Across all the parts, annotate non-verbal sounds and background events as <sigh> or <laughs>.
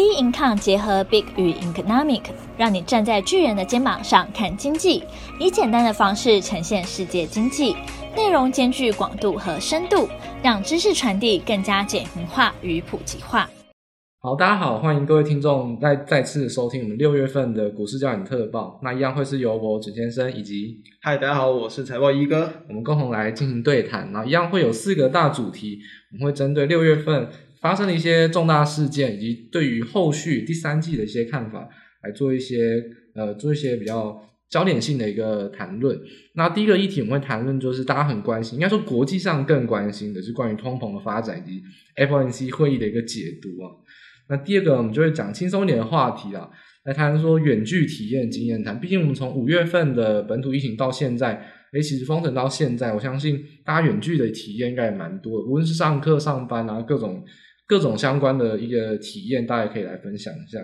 B Income 结合 Big 与 Economic，让你站在巨人的肩膀上看经济，以简单的方式呈现世界经济，内容兼具广度和深度，让知识传递更加简明化与普及化。好，大家好，欢迎各位听众再再次收听我们六月份的股市焦点特报。那一样会是由我准先生以及嗨，大家好，我是财报一哥，我们共同来进行对谈。那一样会有四个大主题，我们会针对六月份。发生了一些重大事件，以及对于后续第三季的一些看法，来做一些呃做一些比较焦点性的一个谈论。那第一个议题我们会谈论，就是大家很关心，应该说国际上更关心的是关于通膨的发展以及 FOMC 会议的一个解读啊。那第二个我们就会讲轻松一点的话题啊，来谈说远距体验经验谈。毕竟我们从五月份的本土疫情到现在。诶，其实封城到现在，我相信大家远距的体验应该也蛮多的，无论是上课、上班啊，各种各种相关的一个体验，大家可以来分享一下。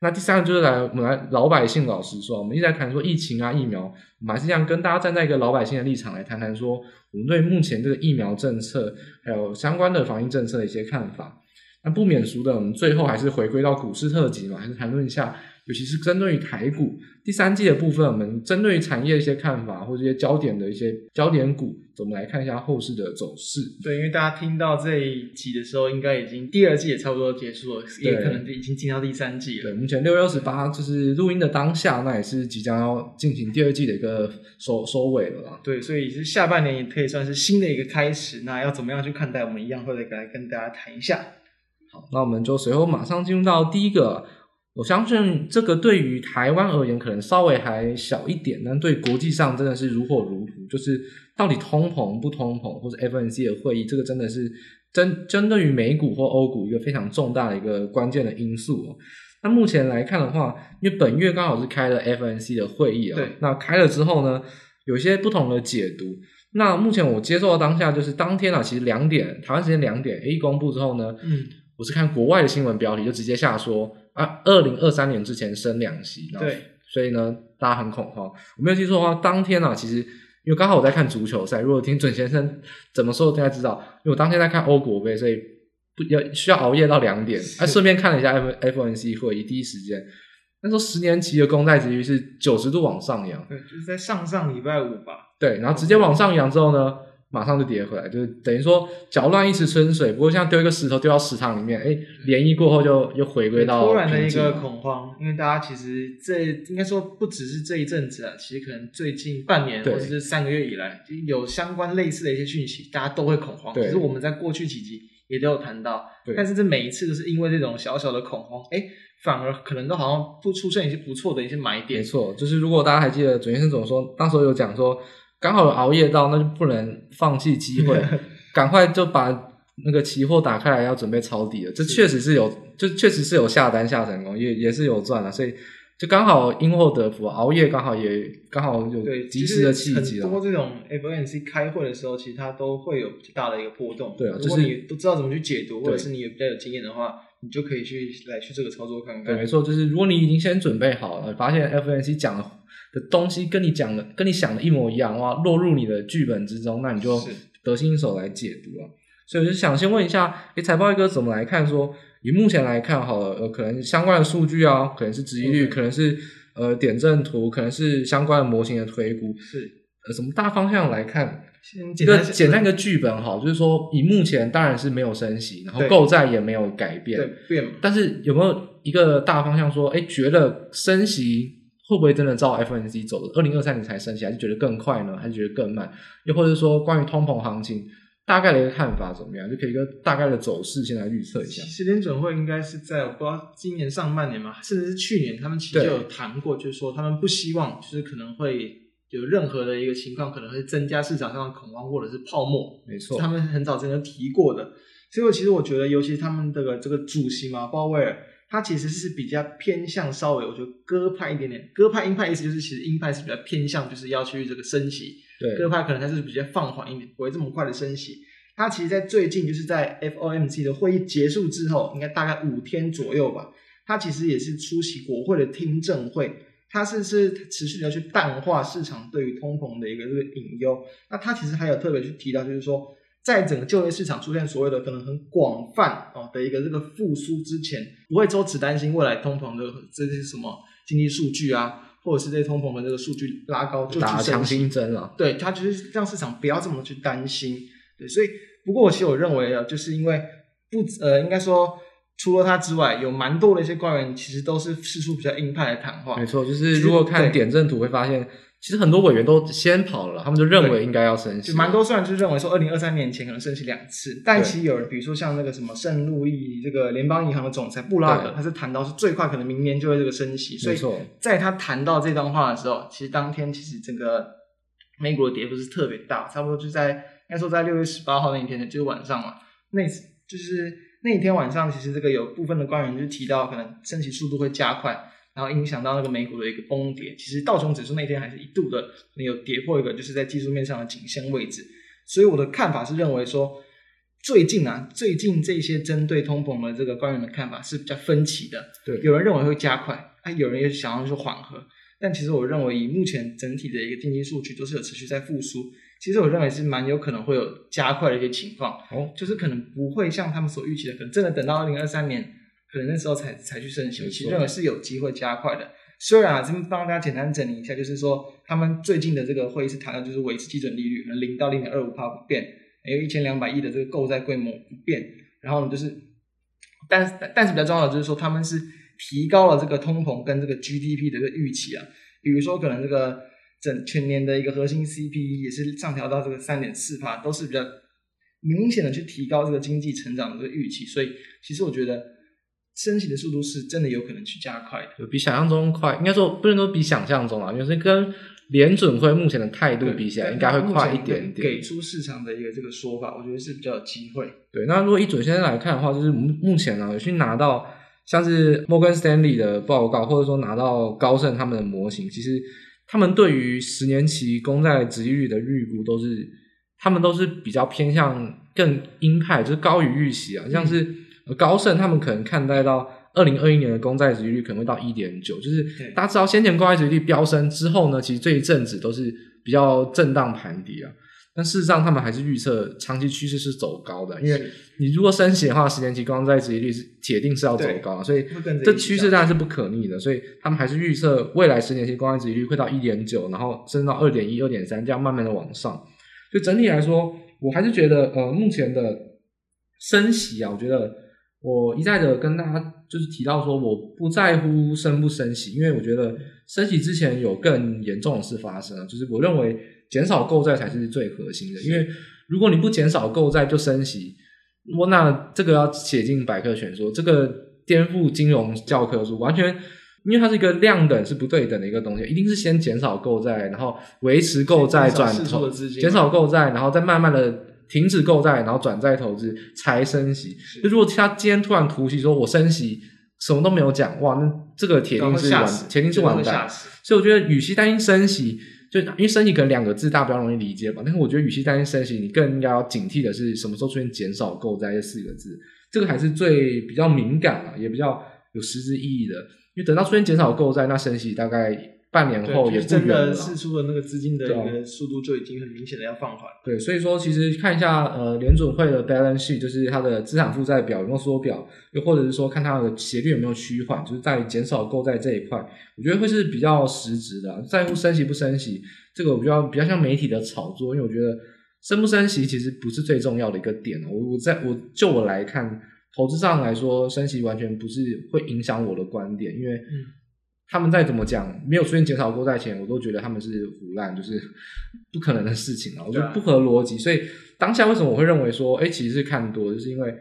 那第三个就是来我们来老百姓老实说，我们一直在谈说疫情啊、疫苗，我们还是这样跟大家站在一个老百姓的立场来谈谈说，我们对目前这个疫苗政策还有相关的防疫政策的一些看法。那不免俗的，我们最后还是回归到股市特辑嘛，还是谈论一下。尤其是针对于台股第三季的部分，我们针对于产业一些看法，或者一些焦点的一些焦点股，我们来看一下后市的走势。对，因为大家听到这一集的时候，应该已经第二季也差不多结束了，也可能已经进到第三季了。对，目前六月二十八就是录音的当下，那也是即将要进行第二季的一个收收尾了啦。对，所以是下半年也可以算是新的一个开始。那要怎么样去看待？我们一样会来跟大家谈一下。好，那我们就随后马上进入到第一个。我相信这个对于台湾而言可能稍微还小一点，但对国际上真的是如火如荼。就是到底通膨不通膨，或者 FOMC 的会议，这个真的是针针对于美股或欧股一个非常重大的一个关键的因素。那目前来看的话，因为本月刚好是开了 FOMC 的会议啊，对，那开了之后呢，有些不同的解读。那目前我接受到当下就是当天啊，其实两点台湾时间两点 A 公布之后呢，嗯，我是看国外的新闻标题就直接下说。啊，二零二三年之前升两息，对，所以呢，大家很恐慌。我没有记错的话，当天啊，其实因为刚好我在看足球赛，如果听准先生怎么说，大家知道，因为我当天在看欧国杯，所以不要需要熬夜到两点，还顺便看了一下 F FOMC 会议，第一时间，那时候十年期的公债殖利率是九十度往上扬，对，就是在上上礼拜五吧，对，然后直接往上扬之后呢。马上就跌回来，就是等于说搅乱一池春水。不过像丢一个石头丢到池塘里面，哎，涟漪过后就又回归到突然的一个恐慌。因为大家其实这应该说不只是这一阵子啊，其实可能最近半年或者是三个月以来，有相关类似的一些讯息，大家都会恐慌。其实我们在过去几集也都有谈到，但是这每一次都是因为这种小小的恐慌，哎，反而可能都好像不出现一些不错的一些买点。没错，就是如果大家还记得准先生怎么说，当时有讲说。刚好有熬夜到，那就不能放弃机会，<laughs> 赶快就把那个期货打开来，要准备抄底了。这确实是有，就确实是有下单下成功，也也是有赚了，所以就刚好因祸得福，熬夜刚好也刚好有及时的契机了。很多这种 FOMC 开会的时候，其实它都会有大的一个波动。对啊，就是你都知道怎么去解读，或者是你也比较有经验的话，你就可以去来去这个操作看看。对，没错，就是如果你已经先准备好了，发现 FOMC 讲了。的东西跟你讲的、跟你想的一模一样哇，落入你的剧本之中，那你就得心应手来解读了。所以我就想先问一下，诶，财报一哥怎么来看说？说以目前来看，好了，呃，可能相关的数据啊，可能是殖利率，可能是呃点阵图，可能是相关的模型的推估，是呃，什么大方向来看？简单简单一个剧本好，就是说以目前当然是没有升息，然后购债也没有改变，对，变。但是有没有一个大方向说，诶，觉得升息？会不会真的照 FOMC 走的？二零二三年才升息，还是觉得更快呢？还是觉得更慢？又或者说，关于通膨行情大概的一个看法怎么样？就可以一个大概的走势先来预测一下。其实联准会应该是在我不知道今年上半年嘛，甚至是去年，他们其实就有谈过，就是说他们不希望就是可能会有任何的一个情况，可能会增加市场上的恐慌或者是泡沫。没错，他们很早之前就提过的。所以，其实我觉得，尤其是他们这个这个主席嘛，鲍威尔。他其实是比较偏向稍微，我觉得鸽派一点点。鸽派鹰派意思就是，其实鹰派是比较偏向，就是要去这个升息。对，鸽派可能它是比较放缓一点，不会这么快的升息。它其实，在最近就是在 FOMC 的会议结束之后，应该大概五天左右吧。它其实也是出席国会的听证会，它是是持续的去淡化市场对于通膨的一个这个隐忧。那它其实还有特别去提到，就是说。在整个就业市场出现所谓的可能很广泛哦的一个这个复苏之前，不会说只担心未来通膨的这些什么经济数据啊，或者是这些通膨的这个数据拉高就去打强心针了。对，他就是让市场不要这么去担心。对，所以不过我其实我认为啊，就是因为不呃，应该说。除了他之外，有蛮多的一些官员其实都是释出比较鹰派的谈话。没错，就是如果看点阵图会发现，其实很多委员都先跑了，他们就认为应该要升息。就蛮多虽然就认为说，二零二三年前可能升息两次，但其实有人，比如说像那个什么圣路易这个联邦银行的总裁布拉德，他是谈到是最快可能明年就会这个升息。所以在他谈到这段话的时候，其实当天其实整个美股的跌幅是特别大，差不多就在应该说在六月十八号那一天的就是晚上嘛，那次就是。那一天晚上，其实这个有部分的官员就提到，可能升息速度会加快，然后影响到那个美股的一个崩跌。其实道琼指数那天还是一度的有跌破一个，就是在技术面上的颈线位置。所以我的看法是认为说，最近啊，最近这些针对通膨的这个官员的看法是比较分歧的。对，有人认为会加快，啊，有人也想要说缓和。但其实我认为，以目前整体的一个经济数据都是有持续在复苏。其实我认为是蛮有可能会有加快的一些情况，哦，就是可能不会像他们所预期的，可能真的等到二零二三年，可能那时候才才去申请。其实认为是有机会加快的。虽然啊，这边帮大家简单整理一下，就是说他们最近的这个会议是谈到就是维持基准利率，可能零到零点二五帕不变，还有一千两百亿的这个购债规模不变。然后呢，就是，但是但是比较重要的就是说，他们是提高了这个通膨跟这个 GDP 的这个预期啊，比如说可能这个。整全年的一个核心 CPI 也是上调到这个三点四趴，都是比较明显的去提高这个经济成长的这个预期，所以其实我觉得升息的速度是真的有可能去加快的，就比想象中快。应该说不能说比想象中啊，因为是跟联准会目前的态度比起来，应该会快一点点。给出市场的一个这个说法，我觉得是比较有机会。对，那如果以准现在来看的话，就是目目前呢有去拿到像是摩根斯丹利的报告，或者说拿到高盛他们的模型，其实。他们对于十年期公债殖利率的预估都是，他们都是比较偏向更鹰派，就是高于预期啊。像是高盛，他们可能看待到二零二一年的公债殖利率可能会到一点九，就是大家知道先前公债殖利率飙升之后呢，其实这一阵子都是比较震荡盘底啊。但事实上，他们还是预测长期趋势是走高的，因为你如果升息的话，十年期公债殖利率是铁定是要走高，所以这趋势当然是不可逆的。所以他们还是预测未来十年期公债殖利率会到一点九，然后升到二点一、二点三，这样慢慢的往上。所以整体来说，我还是觉得，呃，目前的升息啊，我觉得我一再的跟大家就是提到说，我不在乎升不升息，因为我觉得升息之前有更严重的事发生啊，就是我认为。减少购债才是最核心的，因为如果你不减少购债就升息，我那这个要写进百科全书，这个颠覆金融教科书，完全因为它是一个量等是不对等的一个东西，一定是先减少购债，然后维持购债转投，减少购债，然后再慢慢的停止购债，然后转债投资才升息。就如果他今天突然突袭说我升息，什么都没有讲，哇，那这个铁定是完，铁定是完蛋。所以我觉得，与其担心升息。就因为升息可能两个字大家比较容易理解吧，但是我觉得与其担心升息，你更应该要警惕的是什么时候出现减少购债这四个字，这个还是最比较敏感啊，也比较有实质意义的。因为等到出现减少购债，那升息大概。半年后也不远了，真的释出的那个资金的一个速度就已经很明显的要放缓。对，所以说其实看一下呃联准会的 balance sheet，就是它的资产负债表有没有缩表，又或者是说看它的斜率有没有趋缓，就是在减少购债这一块，我觉得会是比较实质的。在乎升息不升息，这个我比较比较像媒体的炒作，因为我觉得升不升息其实不是最重要的一个点。我我在我就我来看，投资上来说，升息完全不是会影响我的观点，因为。嗯他们再怎么讲，没有出现减少购债前，我都觉得他们是腐烂，就是不可能的事情啊！我觉得不合逻辑。所以当下为什么我会认为说，哎，其实是看多，就是因为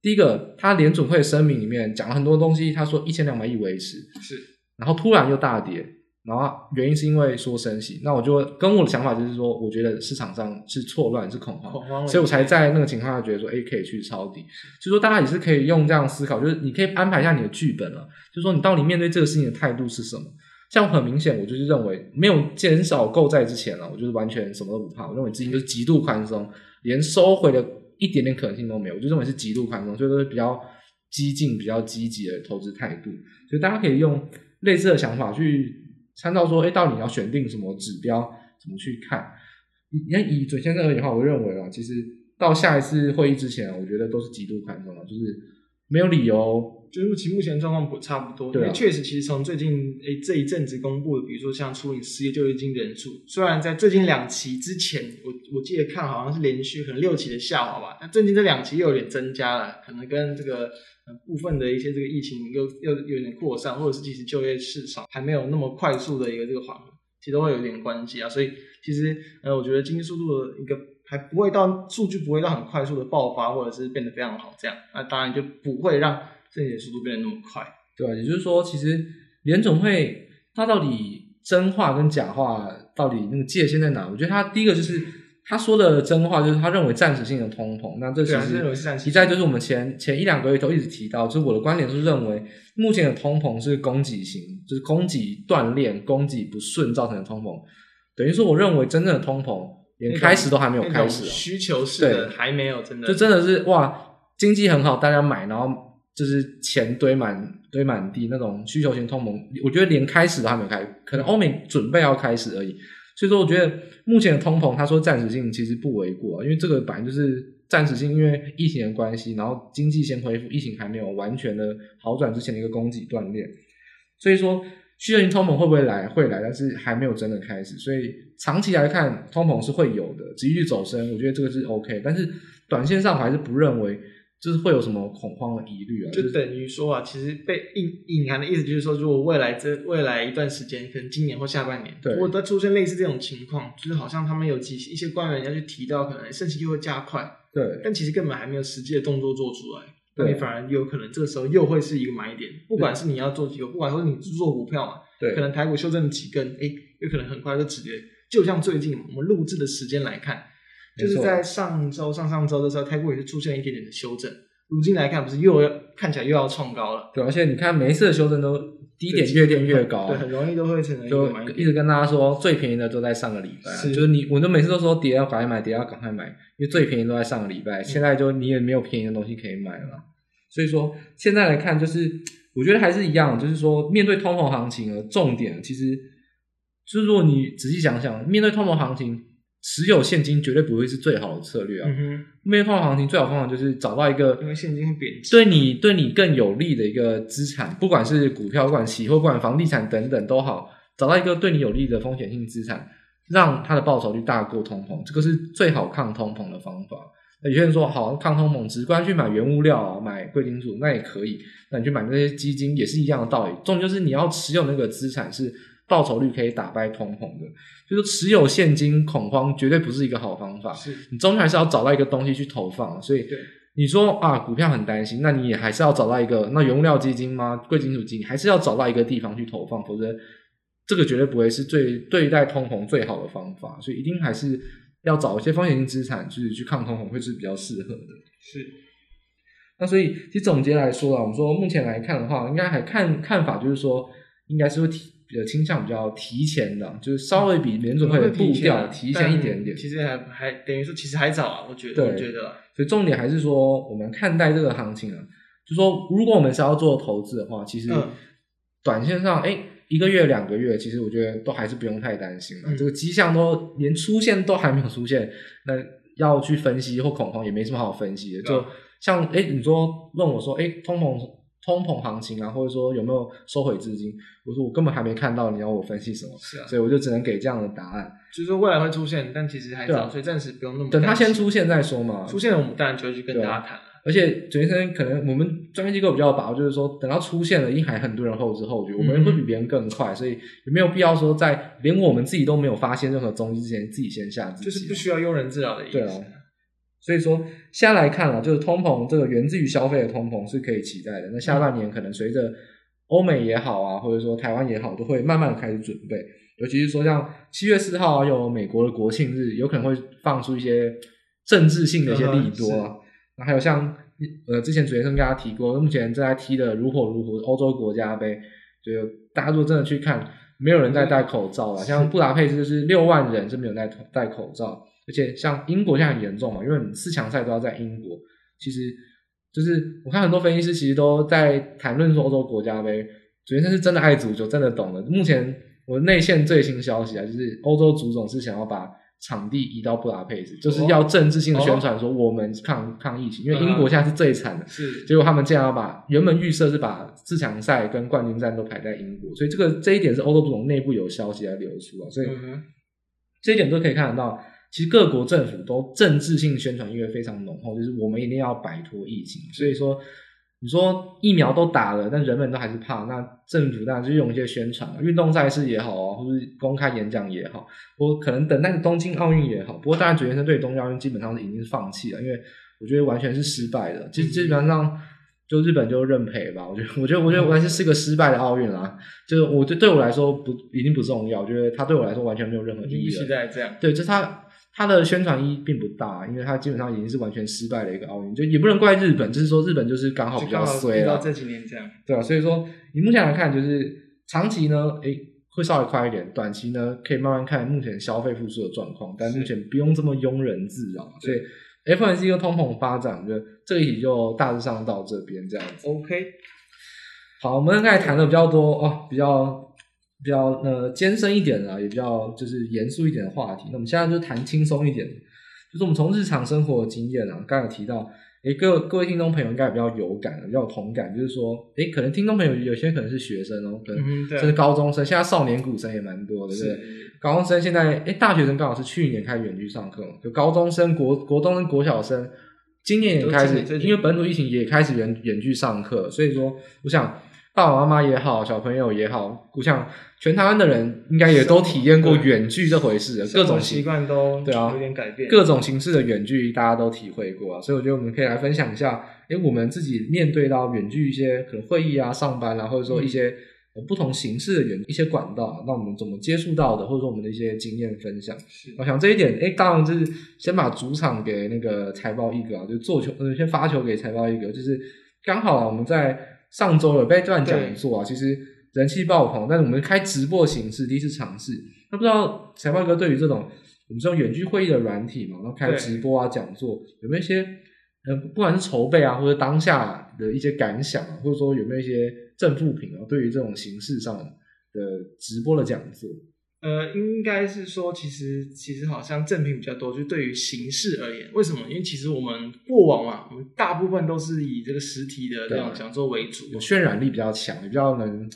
第一个，他联准会声明里面讲了很多东西，他说一千两百亿维持，是，然后突然又大跌。然后原因是因为说升息，那我就跟我的想法就是说，我觉得市场上是错乱，是恐慌，恐慌，所以我才在那个情况下觉得说，哎，可以去抄底。就说大家也是可以用这样思考，就是你可以安排一下你的剧本了，就说你到底面对这个事情的态度是什么？像很明显，我就是认为没有减少购债之前了，我就是完全什么都不怕，我认为资金就是极度宽松，连收回的一点点可能性都没有，我就认为是极度宽松，所以说是比较激进、比较积极的投资态度。所以大家可以用类似的想法去。参照说，哎，到底要选定什么指标，怎么去看？你看以准先生而言的话，我认为啊，其实到下一次会议之前，我觉得都是极度宽松的，就是没有理由。就是其目前状况不差不多，对、啊，因为确实，其实从最近诶这一阵子公布的，比如说像初领失业救济金人数，虽然在最近两期之前，我我记得看好像是连续可能六期的下滑吧，但最近这两期又有点增加了，可能跟这个部分的一些这个疫情又又有点扩散，或者是其实就业市场还没有那么快速的一个这个缓和，其实都会有点关系啊。所以其实呃，我觉得经济速度的一个还不会到数据不会到很快速的爆发，或者是变得非常好这样，那当然就不会让。这些速度变得那么快，对，也就是说，其实联总会它到底真话跟假话到底那个界限在哪？我觉得它第一个就是他说的真话，就是他认为暂时性的通膨。那这其实一再就是我们前前一两个月都一直提到，就是我的观点是认为，目前的通膨是供给型，就是供给断裂、供给不顺造成的通膨。等于说，我认为真正的通膨连开始都还没有开始，需求是的还没有真的，就真的是哇，经济很好，大家买，然后。就是钱堆满堆满地那种需求型通膨，我觉得连开始都还没有开，可能欧美准备要开始而已。所以说，我觉得目前的通膨，他说暂时性其实不为过，因为这个本来就是暂时性，因为疫情的关系，然后经济先恢复，疫情还没有完全的好转之前的一个供给断裂。所以说，需求型通膨会不会来？会来，但是还没有真的开始。所以长期来看，通膨是会有的，殖利率走升，我觉得这个是 OK。但是短线上我还是不认为。就是会有什么恐慌的疑虑啊？就等于说啊，其实被隐隐含的意思就是说，如果未来这未来一段时间，可能今年或下半年，对，如果再出现类似这种情况，就是好像他们有几一些官员要去提到，可能升息又会加快，对，但其实根本还没有实际的动作做出来，对，你反而有可能这个时候又会是一个买点，不管是你要做几个，不管说你是做股票嘛，对，可能台股修正几根，哎，有可能很快就止跌，就像最近我们录制的时间来看。就是在上周、上上周的时候，台股也是出现一点点的修正。如今来看，不是又要看起来又要创高了。对，而且你看每一次的修正都低点越垫越高，对，很容易都会成为就一直跟大家说，最便宜的都在上个礼拜，是就是你，我都每次都说跌要赶快买，跌要赶快买，因为最便宜都在上个礼拜。现在就你也没有便宜的东西可以买了，所以说现在来看，就是我觉得还是一样，就是说面对通膨行情的重点，其实就是如果你仔细想想，面对通膨行情。持有现金绝对不会是最好的策略啊！面对通膨行情，最好方法就是找到一个因为现金会贬值，对你对你更有利的一个资产，不管是股票、不管期货、不管房地产等等都好，找到一个对你有利的风险性资产，让它的报酬率大过通膨，这个是最好抗通膨的方法。那有些人说，好抗通膨，直观去买原物料啊，买贵金属，那也可以。那你去买那些基金，也是一样的道理。重点就是你要持有那个资产是。报酬率可以打败通膨的，就是持有现金恐慌绝对不是一个好方法。是你终究还是要找到一个东西去投放。所以你说啊，股票很担心，那你也还是要找到一个那原物料基金吗？贵金属基金还是要找到一个地方去投放，否则这个绝对不会是最对待通膨最好的方法。所以一定还是要找一些风险性资产，就是去抗通膨会是比较适合的。是。那所以其实总结来说啊，我们说目前来看的话，应该还看看法就是说，应该是会提。比较倾向比较提前的，就是稍微比联准会的步调提前一点点。其实还还等于说，其实还早啊，我觉得。我觉得。所以重点还是说，我们看待这个行情啊，就说如果我们是要做投资的话，其实短线上，哎、嗯，一个月两个月，其实我觉得都还是不用太担心了。嗯、这个迹象都连出现都还没有出现，那要去分析或恐慌也没什么好分析的。就像哎，你说问我说，哎，通膨。通膨行情啊，或者说有没有收回资金？我说我根本还没看到，你要我分析什么？是啊，所以我就只能给这样的答案。就是说未来会出现，但其实还早，啊、所以暂时不用那么。等它先出现再说嘛。出现了，我们当然就会去跟大家谈。而且准先生可能我们专业机构比较把握，就是说等到出现了，因还很多人后知后觉，我们会比别人更快，嗯、所以有没有必要说在连我们自己都没有发现任何踪迹之前，自己先下自己？就是不需要庸人自扰的意思。对啊。所以说，现在来看啊，就是通膨这个源自于消费的通膨是可以期待的。那下半年可能随着欧美也好啊，或者说台湾也好，都会慢慢的开始准备。尤其是说像七月四号有美国的国庆日，有可能会放出一些政治性的一些利多啊。那还有像呃之前主持人跟大家提过，目前正在踢的如火如荼欧洲国家杯，就大家如果真的去看，没有人在戴口罩了。像布达佩斯就是六万人是没有戴戴口罩。而且像英国现在很严重嘛，因为你四强赛都要在英国。其实就是我看很多分析师其实都在谈论说欧洲国家杯，主要是真的爱足球，真的懂的。目前我内线最新消息啊，就是欧洲足总是想要把场地移到布达佩斯，就是要政治性的宣传说我们抗、哦、抗疫情，因为英国现在是最惨的，是结果他们竟然要把原本预设是把四强赛跟冠军战都排在英国，所以这个这一点是欧洲足总内部有消息来流出啊，所以、嗯、这一点都可以看得到，其实各国政府都政治性宣传意味非常浓厚，就是我们一定要摆脱疫情，所以说。你说疫苗都打了，但人们都还是怕，那政府当然就用一些宣传，运动赛事也好啊，或是公开演讲也好，我可能等待东京奥运也好。不过当然，主持人对东京奥运基本上是已经是放弃了，因为我觉得完全是失败的。其实基本上就日本就认赔吧。我觉得，我觉得，我觉得完全是个失败的奥运啦。就是我觉得对我来说不已经不重要，我觉得它对我来说完全没有任何意义这样，对，就是他。他的宣传意义并不大，因为它基本上已经是完全失败的一个奥运，就也不能怪日本，就是说日本就是刚好比较衰了。这几年这样，对啊，所以说以目前来看，就是长期呢，诶会稍微快一点，短期呢可以慢慢看目前消费复苏的状况，但目前不用这么庸人自扰。所以 FOMC 跟通膨发展，就这个题就大致上到这边这样子。OK，好，我们刚才谈的比较多哦，比较。比较呃艰深一点的，也比较就是严肃一点的话题。那我们现在就谈轻松一点，就是我们从日常生活的经验啊，刚才有提到，诶，各各位听众朋友应该比较有感，比较有同感，就是说，诶，可能听众朋友有些可能是学生哦，可能甚至高中生，现在少年股神也蛮多的，对不对？高中生现在，诶，大学生刚好是去年开始远距上课，就高中生、国国中生、国小生，今年也开始，因为本土疫情也开始远远距上课，所以说，我想。爸爸妈妈也好，小朋友也好，我想全台湾的人应该也都体验过远距这回事，各种习惯都对啊，有点改变，各种形式的远距大家都体会过啊，所以我觉得我们可以来分享一下，诶，我们自己面对到远距一些可能会议啊、上班啊，或者说一些不同形式的远一些管道，那我们怎么接触到的，或者说我们的一些经验分享。我想这一点，诶，当然就是先把主场给那个财报一哥啊，就做球，先发球给财报一哥，就是刚好啊我们在。上周有被段讲座啊，其实人气爆棚，但是我们开直播形式第一次尝试。那不知道财报哥对于这种我们这种远距会议的软体嘛，然后开直播啊讲座，有没有一些呃，不管是筹备啊，或者当下的一些感想啊，或者说有没有一些正负评啊，对于这种形式上的直播的讲座？呃，应该是说，其实其实好像正品比较多，就对于形式而言，为什么？因为其实我们过往嘛，我们大部分都是以这个实体的这种讲座为主，有渲染力比较强，也比较能。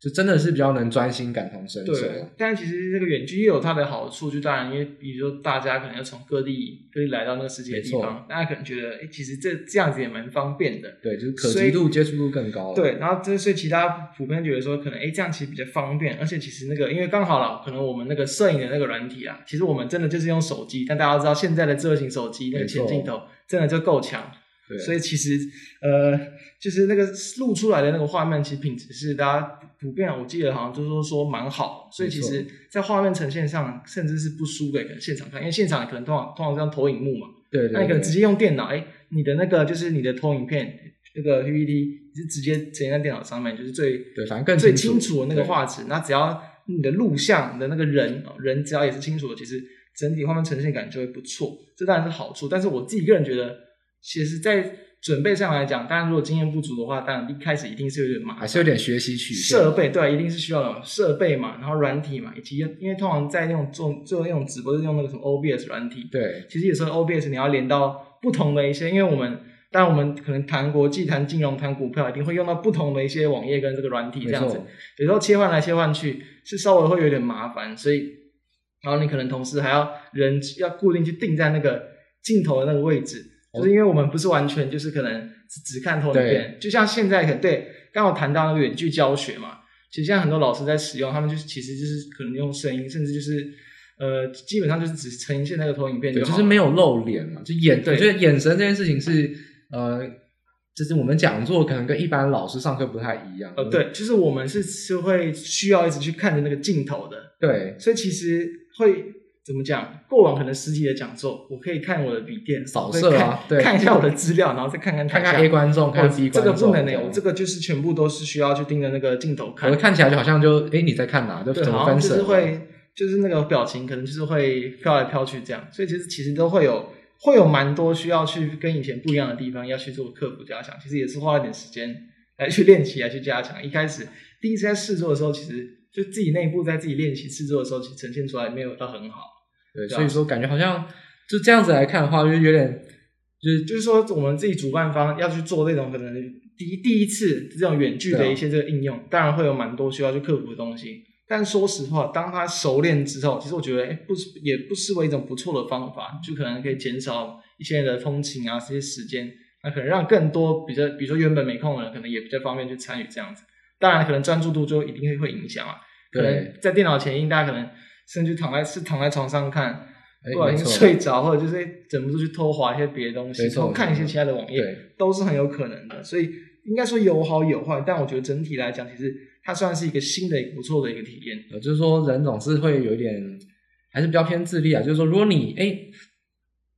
就真的是比较能专心感同身受。对，但其实这个远距也有它的好处，就当然因为比如说大家可能要从各地各地来到那个世界的地方，大家可能觉得，哎，其实这这样子也蛮方便的。对，就是可及度、接触度更高。对，然后这所以其他普遍觉得说，可能哎这样其实比较方便，而且其实那个因为刚好了，可能我们那个摄影的那个软体啊，其实我们真的就是用手机，但大家都知道现在的智慧型手机那个前镜头真的就够强。对，所以其实，呃，就是那个录出来的那个画面，其实品质是大家普遍，我记得好像就是说说蛮好。所以其实，在画面呈现上，甚至是不输给可能现场看，因为现场可能通常通常这样投影幕嘛。对，对，对。那你可能直接用电脑，哎，你的那个就是你的投影片，那个 PPT 是直接呈现在电脑上面，就是最对，反正更最清楚的那个画质。那只要你的录像的那个人人只要也是清楚的，其实整体画面呈现感就会不错。这当然是好处，但是我自己个人觉得。其实，在准备上来讲，当然如果经验不足的话，当然一开始一定是有点麻烦，还是有点学习曲线。设备对，一定是需要的设备嘛，然后软体嘛，以及因为通常在那种做做那种直播是用那个什么 OBS 软体。对，其实有时候 OBS 你要连到不同的一些，因为我们当然我们可能谈国际、谈金融、谈股票，一定会用到不同的一些网页跟这个软体这样子，有时候切换来切换去是稍微会有点麻烦，所以然后你可能同时还要人要固定去定在那个镜头的那个位置。就是因为我们不是完全就是可能只看投影片，就像现在可能对刚好谈到那个远距教学嘛，其实现在很多老师在使用，他们就是其实就是可能用声音，甚至就是呃基本上就是只呈现那个投影片就，就是没有露脸嘛，就眼对，我觉得眼神这件事情是呃，就是我们讲座可能跟一般老师上课不太一样。呃，对，就是我们是是会需要一直去看着那个镜头的，对，所以其实会。怎么讲？过往可能实体的讲座，我可以看我的笔电扫射啊，对，看一下我的资料，然后再看看看看 A 观众，看 B 观众。这个不能的，我这个就是全部都是需要去盯着那个镜头看。我看起来就好像就哎你在看哪？就怎么分神？就是会，就是那个表情可能就是会飘来飘去这样。所以其实其实都会有会有蛮多需要去跟以前不一样的地方，要去做克服加强。其实也是花了点时间来去练习，来去加强。一开始第一次在试做的时候，其实就自己内部在自己练习试做的时候，其实呈现出来没有到很好。对，所以说感觉好像就这样子来看的话，就有点就是就是说，我们自己主办方要去做这种可能第一第一次这种远距的一些这个应用，当然会有蛮多需要去克服的东西。但说实话，当他熟练之后，其实我觉得，哎，不是也不失为一种不错的方法，就可能可以减少一些人的通勤啊这些时间，那可能让更多比较，比如说原本没空的人，可能也比较方便去参与这样子。当然，可能专注度就一定会会影响啊。可能在电脑前，因大家可能甚至躺在是躺在床上看，不小心睡着，或者就是忍不住去偷滑一些别的东西，偷看一些其他的网页，都是很有可能的。所以应该说有好有坏，但我觉得整体来讲，其实。它算是一个新的、不错的一个体验。呃，就是说人总是会有一点，还是比较偏自律啊。就是说，如果你哎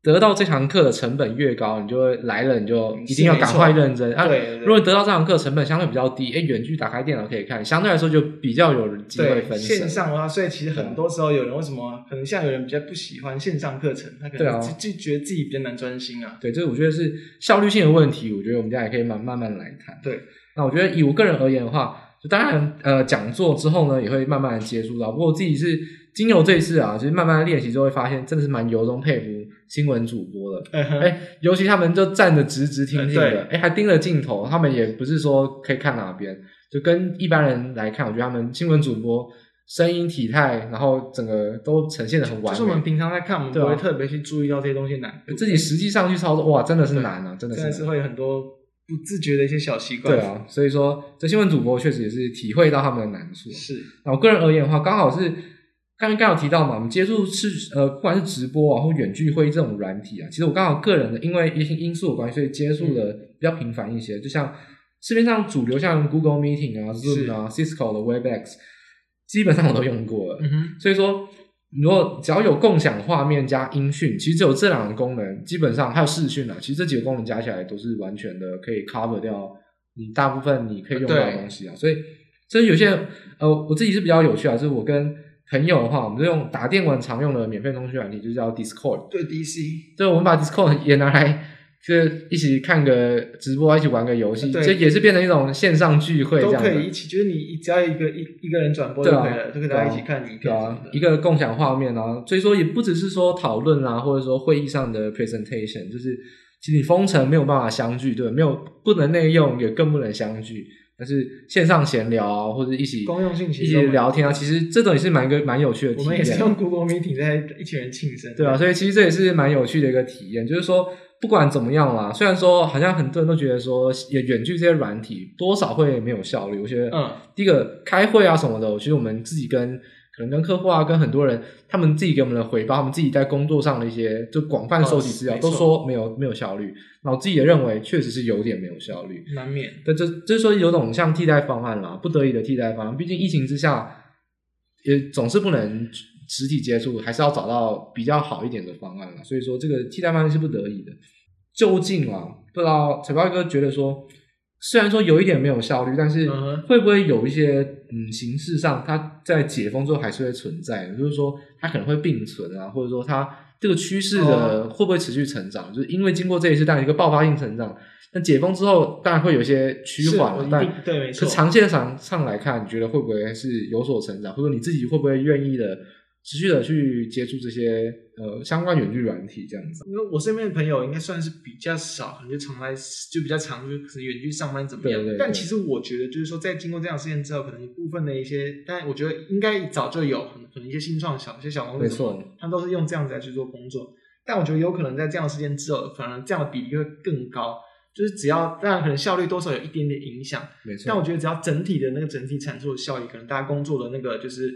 得到这堂课的成本越高，你就会来了，你就一定要赶快认真啊。对，如果得到这堂课成本相对比较低，哎，远距打开电脑可以看，相对来说就比较有机会分线上的话，所以其实很多时候有人为什么可能像有人比较不喜欢线上课程，他可能就觉得自己比较难专心啊。对，这我觉得是效率性的问题。我觉得我们家也可以慢慢慢来谈。对，那我觉得以我个人而言的话。就当然，呃，讲座之后呢，也会慢慢的接触到。不过我自己是经由这一次啊，就是慢慢的练习之后，会发现真的是蛮由衷佩服新闻主播了。哎、uh. 尤其他们就站着直直挺挺的，哎、uh，huh. 还盯着镜头。他们也不是说可以看哪边，就跟一般人来看，我觉得他们新闻主播声音、体态，然后整个都呈现的很完美。就是我们平常在看，我们不会特别去注意到这些东西难。啊、自己实际上去操作，哇，真的是难啊，真的是。真的是会有很多。不自觉的一些小习惯。对啊，所以说这新闻主播确实也是体会到他们的难处。是，那我个人而言的话，刚好是刚刚刚有提到嘛，我们接触是呃，不管是直播啊或远距会议这种软体啊，其实我刚好个人的因为一些因素的关系，所以接触的比较频繁一些。嗯、就像市面上主流像 Google Meeting 啊、Zoom 啊、Cisco 的 Webex，基本上我都用过了。所以说。如果只要有共享画面加音讯，其实只有这两个功能，基本上还有视讯啊，其实这几个功能加起来都是完全的可以 cover 掉你大部分你可以用到的东西啊。所以，所以有些呃，我自己是比较有趣啊，就是我跟朋友的话，我们就用打电玩常用的免费通讯软体，就叫 Discord。对，DC。对，我们把 Discord 也拿来。就是一起看个直播，一起玩个游戏，这也是变成一种线上聚会，这样都可以一起。就是你只要一个一一个人转播就可以了，就可以大家一起看影片。啊，一个共享画面啊，所以说也不只是说讨论啊，或者说会议上的 presentation，就是其实你封城没有办法相聚，对，没有不能内用，也更不能相聚。但是线上闲聊啊，或者一起公用性一起聊天啊，其实这种也是蛮个蛮有趣的体验。我们也是用 Google Meeting 在一群人庆生，对啊，所以其实这也是蛮有趣的一个体验，就是说。不管怎么样啦，虽然说好像很多人都觉得说远远距这些软体多少会没有效率。我觉得，嗯，第一个开会啊什么的，我觉得我们自己跟可能跟客户啊，跟很多人，他们自己给我们的回报，他们自己在工作上的一些就广泛收集资料，哦、都说没有没有效率。那我自己也认为确实是有点没有效率，难免。对，这就是说有种像替代方案啦，不得已的替代方案。毕竟疫情之下，也总是不能实体接触，还是要找到比较好一点的方案啦。所以说，这个替代方案是不得已的。究竟啊，不知道财报哥觉得说，虽然说有一点没有效率，但是会不会有一些嗯形式上，它在解封之后还是会存在的？就是说，它可能会并存啊，或者说它这个趋势的会不会持续成长？哦、就是因为经过这一次，当然一个爆发性成长，那解封之后当然会有一些趋缓，但对，没错。长线上上来看，你觉得会不会是有所成长？或者说你自己会不会愿意的？持续的去接触这些呃相关远距软体这样子，因为我身边的朋友应该算是比较少，可能就常来就比较常就可能远距上班怎么样？对对对，但其实我觉得就是说，在经过这样事件之后，可能一部分的一些，但我觉得应该早就有，可能一些新创小一些小公司，没错，他们都是用这样子来去做工作。但我觉得有可能在这样的事件之后，反而这样的比例会更高。就是只要当然可能效率多少有一点点影响，没错。但我觉得只要整体的那个整体产出的效益，可能大家工作的那个就是。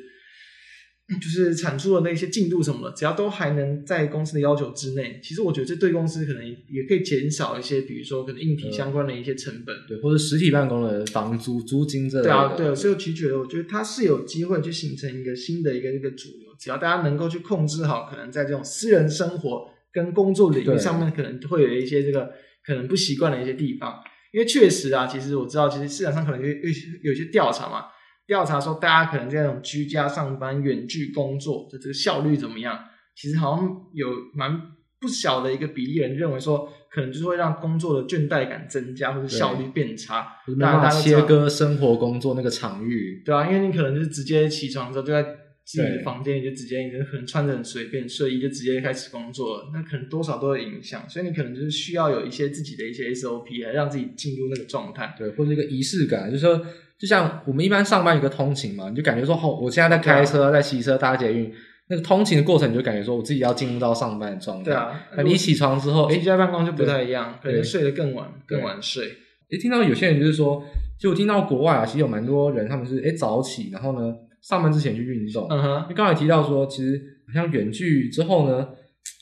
就是产出的那些进度什么的，只要都还能在公司的要求之内，其实我觉得这对公司可能也可以减少一些，比如说可能硬体相关的一些成本，对，或者实体办公的房租租金这类的。对啊，对啊，所以我其实觉得，我觉得它是有机会去形成一个新的一个一个主流，只要大家能够去控制好，可能在这种私人生活跟工作领域上面，可能会有一些这个可能不习惯的一些地方，因为确实啊，其实我知道，其实市场上可能有有有一些调查嘛。调查说，大家可能这种居家上班、远距工作的这个效率怎么样？其实好像有蛮不小的一个比例人认为说，可能就是会让工作的倦怠感增加，或者效率变差。大家切割生活工作那个场域。对啊，因为你可能就是直接起床之后就在自己的房间，你就直接可能穿着很随便睡衣就直接开始工作了，那可能多少都有影响。所以你可能就是需要有一些自己的一些 SOP 来让自己进入那个状态，对，或者一个仪式感，就是说，就像我们一般上班一个通勤嘛，你就感觉说，哦，我现在在开车，啊、在骑车搭捷运，那个通勤的过程，你就感觉说我自己要进入到上班的状态。对啊，那你一起床之后，哎，居家办公就不太一样，可能睡得更晚，更晚睡。哎，听到有些人就是说，其实我听到国外啊，其实有蛮多人，他们是哎早起，然后呢上班之前去运动。嗯哼。你刚才提到说，其实好像远距之后呢，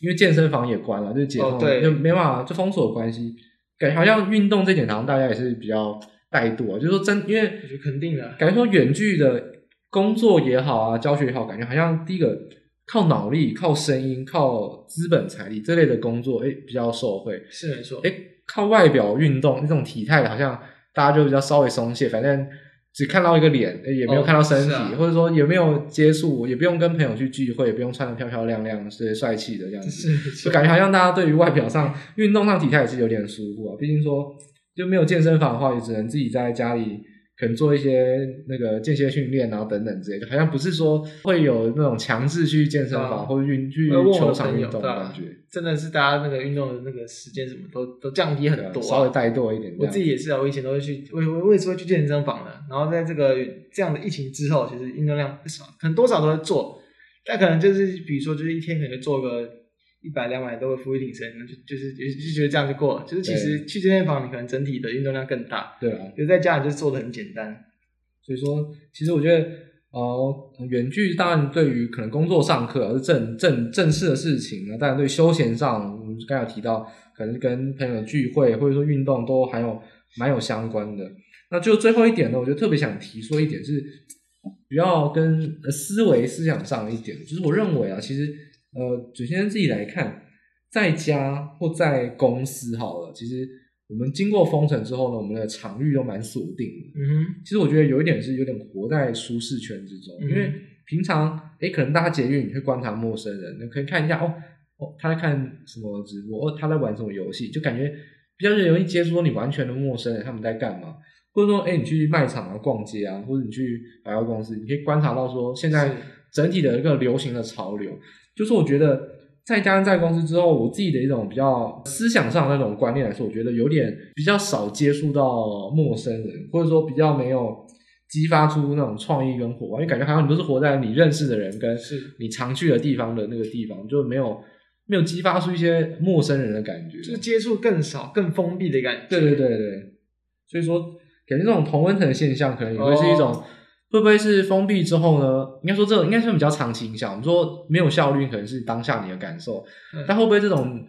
因为健身房也关了，就是解封，就没办法，就封锁的关系，感觉好像运动这点好像大家也是比较怠惰啊。就是说真，因为肯定的，感觉说远距的工作也好啊，教学也好，感觉好像第一个靠脑力、靠声音、靠资本财力这类的工作，诶比较受惠。是没错。诶靠外表运动那种体态的，好像大家就比较稍微松懈，反正只看到一个脸，也没有看到身体，哦啊、或者说也没有接触，也不用跟朋友去聚会，也不用穿的漂漂亮亮、是帅气的这样子，<laughs> 就感觉好像大家对于外表上、运动上体态也是有点疏忽啊。毕竟说就没有健身房的话，也只能自己在家里。可能做一些那个间歇训练然后等等之类的，好像不是说会有那种强制去健身房、啊、或者运去球场运动的感觉。真的是大家那个运动的那个时间什么都都降低很多、啊，稍微怠惰一点。我自己也是啊，我以前都会去，我我我也是会去健身房的。然后在这个这样的疫情之后，其实运动量少，可能多少都会做，但可能就是比如说，就是一天可能做个。一百两百多个伏地挺身，就就是就就觉得这样就过了。就是其实去健身房，你可能整体的运动量更大。对啊，就在家里就做的很简单。所以说，其实我觉得，呃，远距当然对于可能工作上课是正正正式的事情啊，当然对休闲上，我们刚才有提到，可能跟朋友聚会或者说运动都还有蛮有相关的。那就最后一点呢，我就特别想提说一点是，比较跟思维思想上一点，就是我认为啊，其实。呃，首先自己来看，在家或在公司好了，其实我们经过封城之后呢，我们的场域都蛮锁定的。嗯哼，其实我觉得有一点是有点活在舒适圈之中，嗯、因为平常诶可能大家捷运你会观察陌生人，你可以看一下哦哦他在看什么直播，哦他在玩什么游戏，就感觉比较容易接触到你完全的陌生人他们在干嘛，或者说诶你去卖场啊逛街啊，或者你去百货公司，你可以观察到说现在整体的一个流行的潮流。就是我觉得在家在公司之后，我自己的一种比较思想上的那种观念来说，我觉得有点比较少接触到陌生人，或者说比较没有激发出那种创意跟火花，因为感觉好像你都是活在你认识的人跟你常去的地方的那个地方，就没有没有激发出一些陌生人的感觉，就是接触更少、更封闭的感觉。对对对对，所以说感觉这种同温层的现象，可能也会是一种。哦会不会是封闭之后呢？应该说这种应该算比较长期影响。我们说没有效率，可能是当下你的感受。嗯、但会不会这种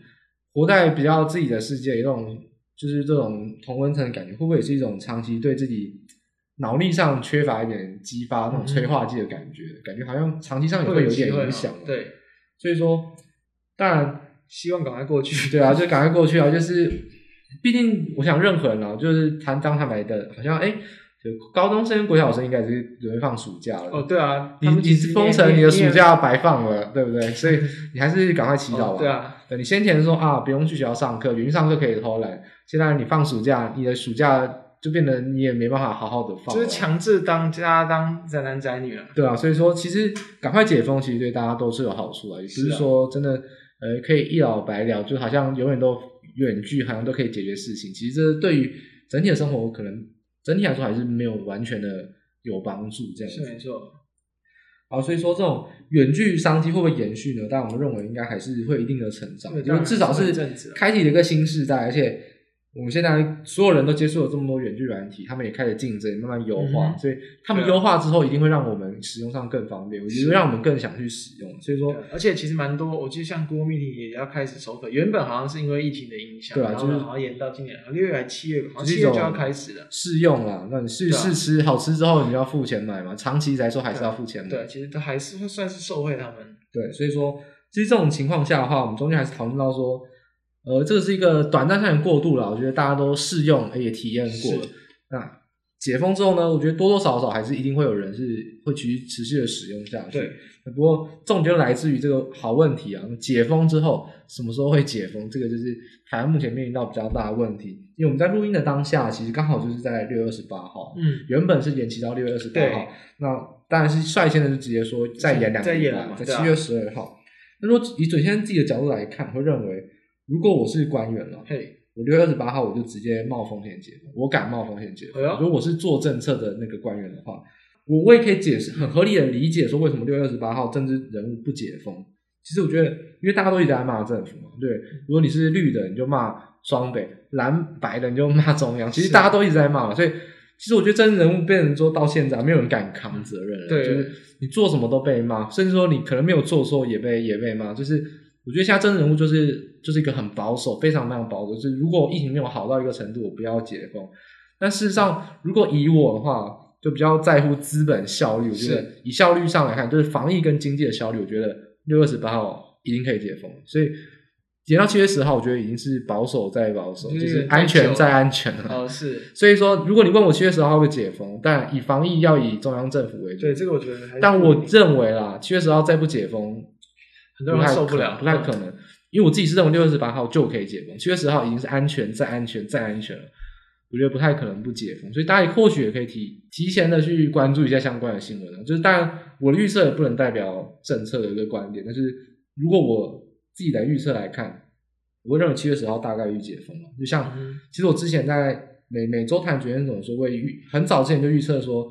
活在比较自己的世界，一种就是这种同温层的感觉，会不会也是一种长期对自己脑力上缺乏一点激发那种催化剂的感觉？嗯、感觉好像长期上也会有点影响。对，所以说当然希望赶快过去。对啊，就赶快过去啊！就是毕竟我想任何人啊，就是谈当他来的，好像哎。诶高中生、国小生应该是准备放暑假了。哦，对啊，你你封城，你的暑假白放了，对不对？所以 <laughs> 你还是赶快祈祷吧。对啊，对，你先前说啊，不用去学校上课，远距上课可以偷懒。现在你放暑假，你的暑假就变得你也没办法好好的放。就是强制当家当宅男宅女了。对啊，所以说其实赶快解封，其实对大家都是有好处的，也不是说真的呃可以一了百了，就好像永远都远距，好像都可以解决事情。其实这对于整体的生活可能。整体来说还是没有完全的有帮助，这样子是没错。好，所以说这种远距商机会不会延续呢？但我们认为应该还是会有一定的成长，因为至少是开启了一个新时代，而且。我们现在所有人都接触了这么多远距软体，他们也开始竞争，慢慢优化，嗯、所以他们优化之后，一定会让我们使用上更方便，我觉得让我们更想去使用。所以说，而且其实蛮多，我记得像 Google Meeting 也要开始收费，原本好像是因为疫情的影响，对啊，就是好像延到今年六月还七月，好像七月就要开始了。试用啦，那你试试吃，好吃之后你就要付钱买嘛，长期来说还是要付钱买。对，其实都还是会算是受惠他们。对，所以说，其实这种情况下的话，我们中间还是讨论到说。呃，这个是一个短暂上的过渡了，我觉得大家都试用，也体验过了。那解封之后呢，我觉得多多少少还是一定会有人是会去持续的使用下去。对。不过重点就来自于这个好问题啊，解封之后什么时候会解封？这个就是台湾目前面临到比较大的问题。因为我们在录音的当下，其实刚好就是在六月二十八号，嗯，原本是延期到六月二十八号，那当然是率先的就直接说再延两个礼拜嘛，在七月十二号。那如果以准先生自己的角度来看，会认为如果我是官员了，嘿，我六月二十八号我就直接冒风险解封，我敢冒风险解封。如果我是做政策的那个官员的话，我我也可以解释很合理的理解说为什么六月二十八号政治人物不解封。其实我觉得，因为大家都一直在骂政府嘛，对。如果你是绿的，你就骂双北；蓝白的，你就骂中央。其实大家都一直在骂嘛，所以其实我觉得政治人物变成说到现在，没有人敢扛责任。对，就是你做什么都被骂，甚至说你可能没有做错也被也被骂。就是我觉得现在政治人物就是就是一个很保守，非常非常保守。就是如果疫情没有好到一个程度，我不要解封。但事实上，如果以我的话，就比较在乎资本效率。我觉得以效率上来看，就是防疫跟经济的效率，我觉得。六月十八号一定可以解封，所以延到七月十号，我觉得已经是保守再保守，就是安全再安全了。哦，是。<laughs> 所以说，如果你问我七月十号会不会解封，但以防疫要以中央政府为主。对，这个我觉得。但我认为啦，七月十号再不解封，很多人受不了，不太可能。因为我自己是认为六月二十八号就可以解封，七月十号已经是安全再安全再安全了。我觉得不太可能不解封，所以大家或许也可以提提前的去关注一下相关的新闻。就是当然，我的预测也不能代表政策的一个观点，但是如果我自己的预测来看，我会认为七月十号大概率解封了。就像、嗯、其实我之前在每每周谈，昨天总说会预很早之前就预测说，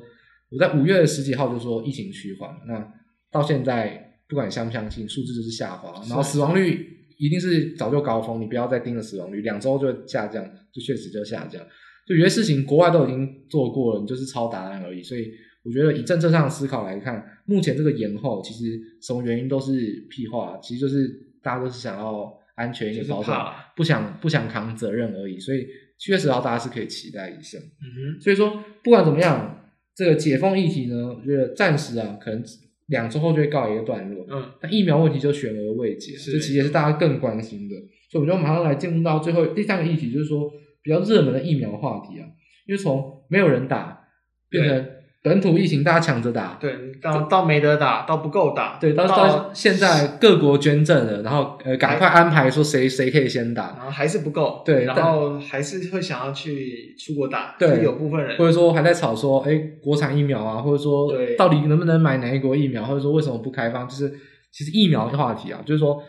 我在五月的十几号就说疫情趋缓了。那到现在不管相不相信，数字就是下滑，然后死亡率一定是早就高峰，你不要再盯着死亡率，两周就会下降，就确实就下降。就有些事情国外都已经做过了，你就是抄答案而已。所以我觉得以政策上的思考来看，目前这个延后其实什么原因都是屁话，其实就是大家都是想要安全一点保守，不想不想扛责任而已。所以七月十号大家是可以期待一下。嗯哼。所以说不管怎么样，这个解封议题呢，我觉得暂时啊，可能两周后就会告一个段落。嗯。那疫苗问题就悬而未解，这其实也是大家更关心的。所以我们就马上来进入到最后第三个议题，就是说。比较热门的疫苗话题啊，因为从没有人打变成本土疫情，大家抢着打，对，到到没得打，到不够打，对，到到现在各国捐赠了，然后呃，赶快安排说谁谁可以先打，然后还是不够，对，然后还是会想要去出国打，对，有部分人，或者说还在吵说，哎，国产疫苗啊，或者说到底能不能买哪一国疫苗，或者说为什么不开放，就是其实疫苗的话题啊，就是说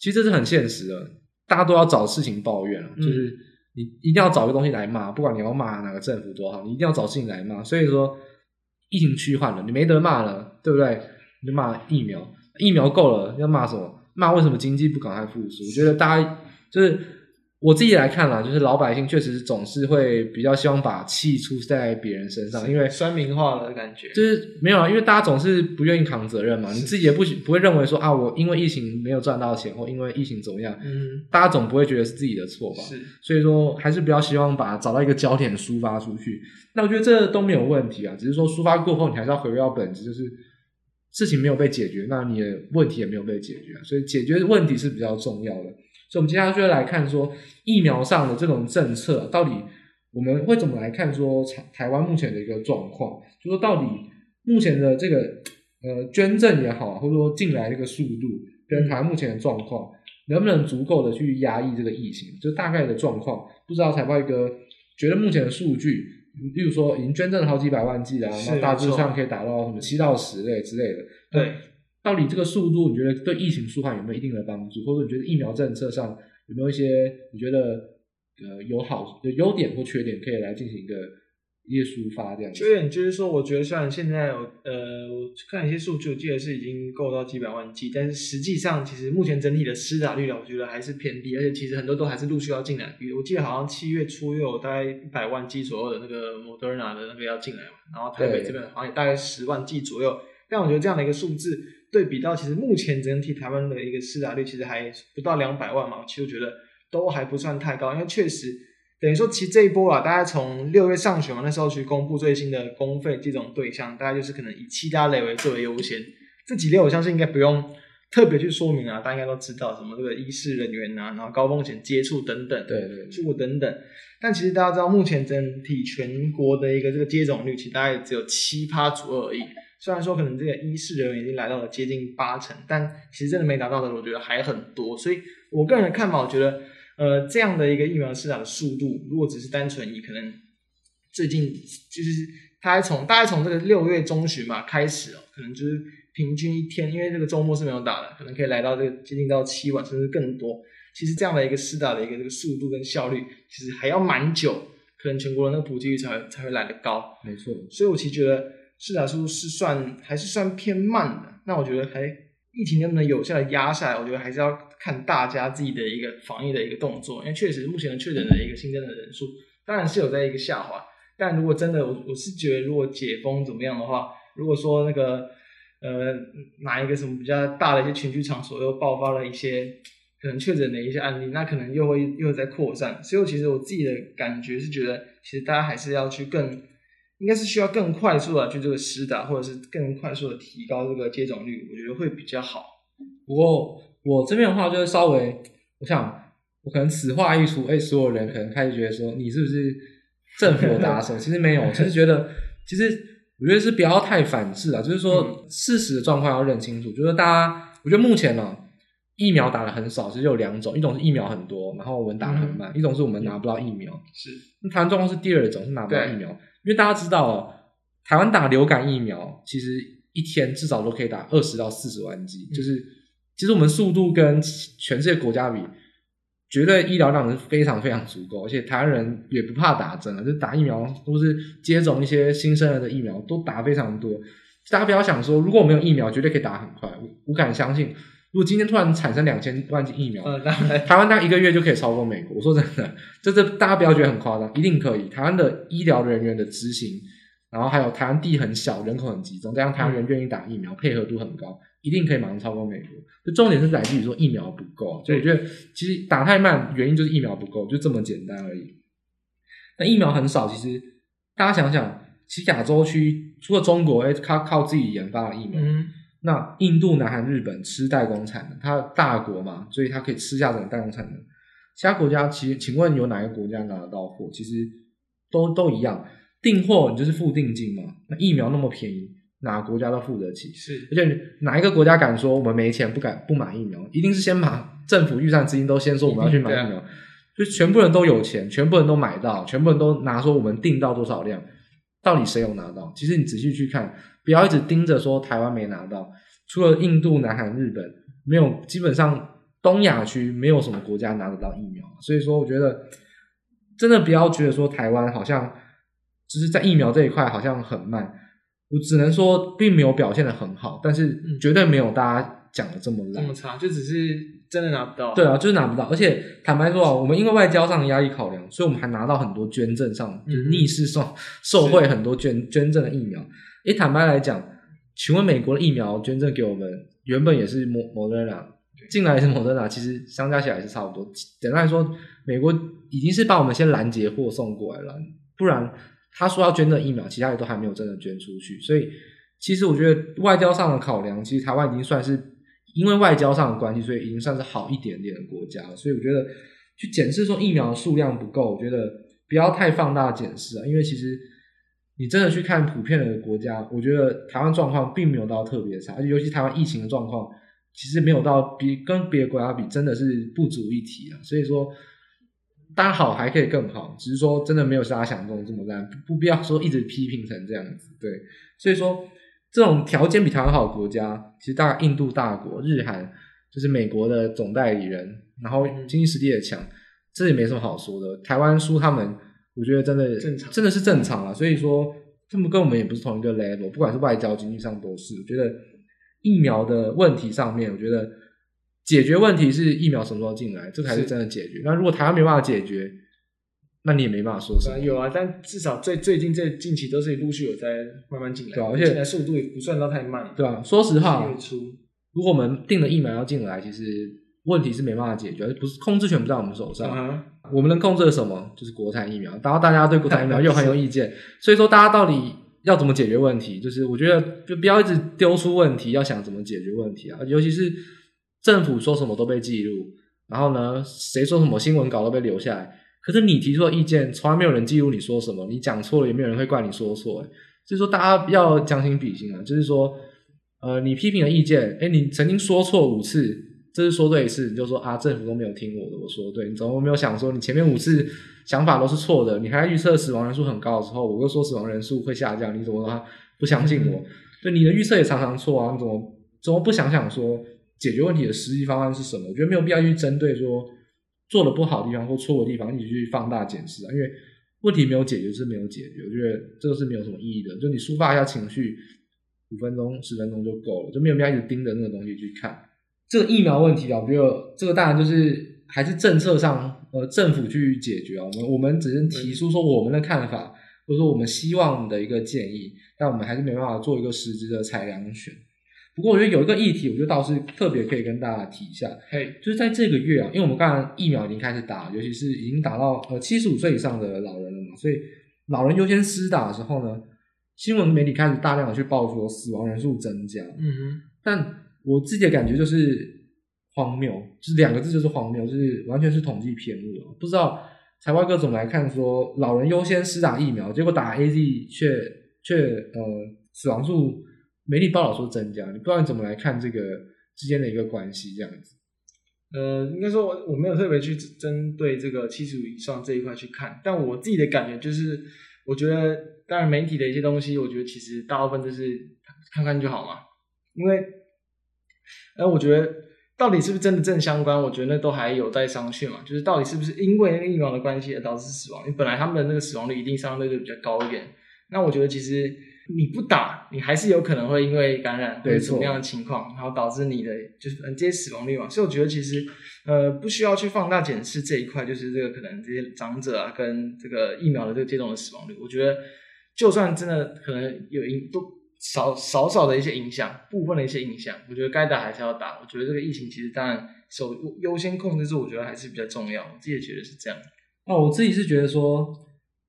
其实这是很现实的，大家都要找事情抱怨啊，就是。嗯你一定要找一个东西来骂，不管你要骂哪个政府多好，你一定要找事情来骂。所以说，疫情区换了，你没得骂了，对不对？你就骂疫苗，疫苗够了，要骂什么？骂为什么经济不赶快复苏？我觉得大家就是。我自己来看啦，就是老百姓确实总是会比较希望把气出在别人身上，因为酸民化的感觉，就是没有啊，因为大家总是不愿意扛责任嘛。你自己也不不会认为说啊，我因为疫情没有赚到钱，或因为疫情怎么样，嗯，大家总不会觉得是自己的错吧？是，所以说还是比较希望把找到一个焦点抒发出去。那我觉得这都没有问题啊，只是说抒发过后，你还是要回归到本质，就是事情没有被解决，那你的问题也没有被解决，所以解决问题是比较重要的。所以，我们接下来就会来看说疫苗上的这种政策，到底我们会怎么来看说台台湾目前的一个状况，就说到底目前的这个呃捐赠也好，或者说进来这个速度跟台湾目前的状况，能不能足够的去压抑这个疫情，就大概的状况，不知道财报一哥觉得目前的数据，例如说已经捐赠了好几百万剂啊，那大致上可以达到什么七到十类之类的，对。到底这个速度，你觉得对疫情舒缓有没有一定的帮助？或者你觉得疫苗政策上有没有一些你觉得呃有好的优点或缺点，可以来进行一个一些抒发这样？缺点就是说，我觉得虽然现在有呃，我看一些数据，我记得是已经够到几百万剂，但是实际上其实目前整体的施打率呢，我觉得还是偏低，而且其实很多都还是陆续要进来。比如我记得好像七月初又有大概一百万剂左右的那个莫德纳的那个要进来嘛，然后台北这边好像也大概十万剂左右。但我觉得这样的一个数字。对比到其实目前整体台湾的一个施打率其实还不到两百万嘛，其实我觉得都还不算太高，因为确实等于说其实这一波啊，大概从六月上旬嘛，那时候去公布最新的公费这种对象，大概就是可能以七大类为最为优先。这几类我相信应该不用特别去说明啊，大家应该都知道什么这个医事人员啊，然后高风险接触等等，对对，出国等等。但其实大家知道，目前整体全国的一个这个接种率，其实大概只有七趴左右而已。虽然说可能这个医事人员已经来到了接近八成，但其实真的没达到的，我觉得还很多。所以我个人的看法，我觉得呃，这样的一个疫苗施打的速度，如果只是单纯以可能最近就是它还从大概从这个六月中旬嘛开始哦，可能就是平均一天，因为这个周末是没有打的，可能可以来到这个接近到七晚甚至更多。其实这样的一个施打的一个这个速度跟效率，其实还要蛮久，可能全国的那个普及率才会才会来得高。没错，所以我其实觉得施打速度是算还是算偏慢的。那我觉得还疫情能不能有效的压下来，我觉得还是要看大家自己的一个防疫的一个动作。因为确实目前的确诊的一个新增的人数，当然是有在一个下滑。但如果真的我我是觉得，如果解封怎么样的话，如果说那个呃哪一个什么比较大的一些群聚场所又爆发了一些。可能确诊的一些案例，那可能又会又在扩散，所以我其实我自己的感觉是觉得，其实大家还是要去更，应该是需要更快速的去这个施打，或者是更快速的提高这个接种率，我觉得会比较好。不过我这边的话就是稍微，我想我可能此话一出，哎，所有人可能开始觉得说你是不是政府的打手？其实没有，其实觉得其实我觉得是不要太反制啊，就是说事实的状况要认清楚，就是大家我觉得目前呢。疫苗打的很少，其实有两种，一种是疫苗很多，然后我们打的很慢；嗯、一种是我们拿不到疫苗。是，那台湾状况是第二种，是拿不到疫苗。因为大家知道哦，台湾打流感疫苗，其实一天至少都可以打二十到四十万剂，嗯、就是其实我们速度跟全世界国家比，绝对医疗量是非常非常足够，而且台湾人也不怕打针了，就打疫苗都是接种一些新生儿的疫苗，都打非常多。大家不要想说，如果我没有疫苗，绝对可以打很快，我，我敢相信。如果今天突然产生两千万剂疫苗，嗯、台湾大概一个月就可以超过美国。我说真的，这这大家不要觉得很夸张，一定可以。台湾的医疗人员的执行，然后还有台湾地很小，人口很集中，加上台湾人愿意打疫苗，嗯、配合度很高，一定可以马上超过美国。就重点是来自于说疫苗不够，所以我觉得其实打太慢，原因就是疫苗不够，就这么简单而已。那疫苗很少，其实大家想想，其实亚洲区除了中国，哎，靠靠自己研发的疫苗。嗯那印度、南韩、日本吃代工产能，它大国嘛，所以它可以吃下整个代工产能。其他国家，其实请问有哪个国家拿得到货？其实都都一样，订货你就是付定金嘛。那疫苗那么便宜，哪个国家都付得起。是，而且哪一个国家敢说我们没钱不敢不买疫苗？一定是先把政府预算资金都先说我们要去买疫苗，就全部人都有钱，全部人都买到，全部人都拿说我们订到多少量。到底谁有拿到？其实你仔细去看，不要一直盯着说台湾没拿到。除了印度、南韩、日本，没有，基本上东亚区没有什么国家拿得到疫苗。所以说，我觉得真的不要觉得说台湾好像就是在疫苗这一块好像很慢。我只能说，并没有表现的很好，但是绝对没有大家讲的这么烂，这么差，就只是真的拿不到。对啊，就是拿不到。而且坦白说啊，我们因为外交上的压力考量，所以我们还拿到很多捐赠上，就是逆势上受贿很多捐捐赠的疫苗。诶，坦白来讲，请问美国的疫苗捐赠给我们，原本也是莫莫德纳进来也是莫德纳，其实相加起来也是差不多。简单来说，美国已经是把我们先拦截货送过来了，不然。他说要捐赠疫苗，其他也都还没有真的捐出去，所以其实我觉得外交上的考量，其实台湾已经算是因为外交上的关系，所以已经算是好一点点的国家了。所以我觉得去检视说疫苗的数量不够，我觉得不要太放大检视啊，因为其实你真的去看普遍的国家，我觉得台湾状况并没有到特别差，而且尤其台湾疫情的状况，其实没有到比跟别的国家比，真的是不足一提啊。所以说。当然好，还可以更好，只是说真的没有大家想中的这么烂，不必要说一直批评成这样子。对，所以说这种条件比台湾好的国家，其实大概印度大国、日韩，就是美国的总代理人，然后经济实力也强，这也没什么好说的。台湾输他们，我觉得真的正常，真的是正常啊。所以说他们跟我们也不是同一个 level，不管是外交、经济上都是。我觉得疫苗的问题上面，我觉得。解决问题是疫苗什么时候进来，这才是真的解决。那如果台湾没办法解决，那你也没办法说什么。有啊，但至少最最近这近期都是陆续有在慢慢进来，对啊，而且进来速度也不算到太慢。对啊，说实话，如果我们定的疫苗要进来，其实问题是没办法解决，不是控制权不在我们手上。Uh. 我们能控制的什么？就是国产疫苗。然后大家对国产疫苗 <laughs> 又很有意见，所以说大家到底要怎么解决问题？就是我觉得就不要一直丢出问题，要想怎么解决问题啊，尤其是。政府说什么都被记录，然后呢，谁说什么新闻稿都被留下来。可是你提出的意见，从来没有人记录你说什么，你讲错了也没有人会怪你说错。所以说，大家要将心比心啊。就是说，呃，你批评的意见，诶，你曾经说错五次，这是说对一次，你就说啊，政府都没有听我的，我说对，你怎么没有想说你前面五次想法都是错的？你还预测死亡人数很高的时候，我又说死亡人数会下降，你怎么说不相信我？对，你的预测也常常错啊，你怎么怎么不想想说解决问题的实际方案是什么？我觉得没有必要去针对说做的不好的地方或错的地方，一直去放大检视啊，因为问题没有解决是没有解决，我觉得这个是没有什么意义的。就你抒发一下情绪，五分钟、十分钟就够了，就没有必要一直盯着那个东西去看。这个疫苗问题啊，我觉得这个当然就是还是政策上，呃，政府去解决啊。我们我们只是提出说我们的看法。或者说我们希望的一个建议，但我们还是没办法做一个实质的裁量选。不过我觉得有一个议题，我觉得倒是特别可以跟大家提一下，嘿，就是在这个月啊，因为我们刚才疫苗已经开始打，尤其是已经打到呃七十五岁以上的老人了嘛，所以老人优先施打的时候呢，新闻媒体开始大量的去报说死亡人数增加，嗯哼，但我自己的感觉就是荒谬，就是两个字就是荒谬，就是完全是统计偏误，不知道。财外各种来看，说老人优先施打疫苗，结果打 AZ 却却呃死亡数媒体报道说增加，你不知道你怎么来看这个之间的一个关系这样子？呃，应该说我我没有特别去针对这个七十五以上这一块去看，但我自己的感觉就是，我觉得当然媒体的一些东西，我觉得其实大部分就是看看就好嘛，因为，呃，我觉得。到底是不是真的正相关？我觉得那都还有待商榷嘛。就是到底是不是因为那个疫苗的关系而导致死亡？因为本来他们的那个死亡率一定相对就比较高一点。那我觉得其实你不打，你还是有可能会因为感染或者什么样的情况，然后导致你的就是这些死亡率嘛。所以我觉得其实呃不需要去放大检视这一块，就是这个可能这些长者啊跟这个疫苗的这个接种的死亡率。我觉得就算真的可能有因都。少少少的一些影响，部分的一些影响，我觉得该打还是要打。我觉得这个疫情其实当然首优先控制住，我觉得还是比较重要。我自己也觉得是这样。那我自己是觉得说，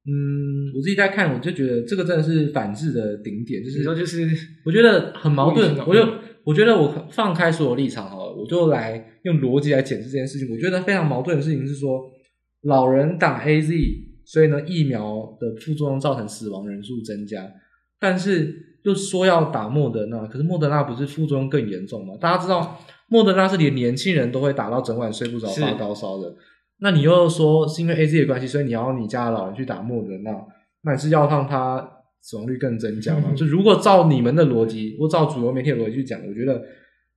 嗯，我自己在看，我就觉得这个真的是反制的顶点，就是说，就是我觉得很矛盾。我就我觉得我放开所有立场好了，我就来用逻辑来解释这件事情。我觉得非常矛盾的事情是说，老人打 AZ，所以呢，疫苗的副作用造成死亡人数增加，但是。就说要打莫德纳，可是莫德纳不是副作用更严重吗？大家知道莫德纳是连年轻人都会打到整晚睡不着、发高烧的。那你又说是因为 AZ 的关系，所以你要你家的老人去打莫德纳，那你是要让他死亡率更增加吗？嗯、就如果照你们的逻辑，或照主流媒体的逻辑去讲，我觉得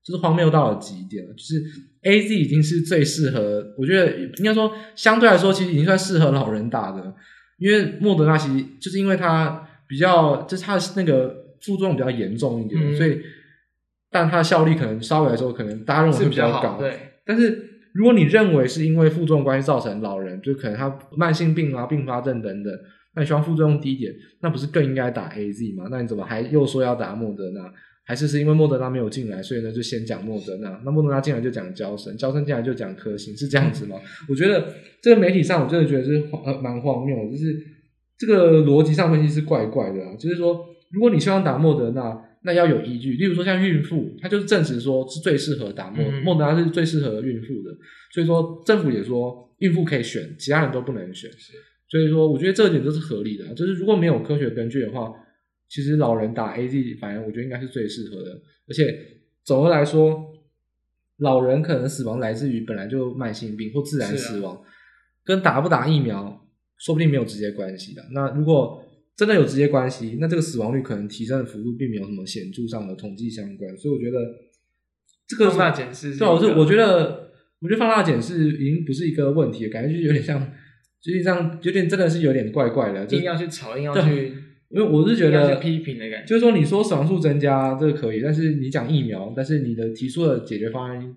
就是荒谬到了极点了。就是 AZ 已经是最适合，我觉得应该说相对来说，其实已经算适合老人打的，因为莫德纳其实就是因为它比较，就是它的那个。副作用比较严重一点，嗯、所以，但它效力可能稍微来说，可能大家认为会比较高。对，但是如果你认为是因为副作用关系造成老人，就可能他慢性病啊、并发症等等，那你希望副作用低一点，那不是更应该打 AZ 吗？那你怎么还又说要打莫德纳？还是是因为莫德纳没有进来，所以呢就先讲莫德纳？那莫德纳进来就讲娇生，娇生进来就讲科兴，是这样子吗？嗯、我觉得这个媒体上我真的觉得是呃蛮荒谬，就是这个逻辑上分析是怪怪的啊，就是说。如果你希望打莫德纳，那要有依据。例如说，像孕妇，它就是证实说是最适合打莫、嗯、莫德纳是最适合孕妇的。所以说，政府也说孕妇可以选，其他人都不能选。是所以说，我觉得这点都是合理的。就是如果没有科学根据的话，其实老人打 AZ，反正我觉得应该是最适合的。而且总的来说，老人可能死亡来自于本来就慢性病或自然死亡，啊、跟打不打疫苗说不定没有直接关系的。那如果真的有直接关系，那这个死亡率可能提升的幅度并没有什么显著上的统计相关，所以我觉得这个放大检视，对，我是我觉得，我觉得放大检视已经不是一个问题，感觉就是有点像，就是这样，有点真的是有点怪怪的，硬要去吵，硬要去，因为我是觉得批评的感觉，就是说你说死亡数增加这个可以，但是你讲疫苗，但是你的提出的解决方案，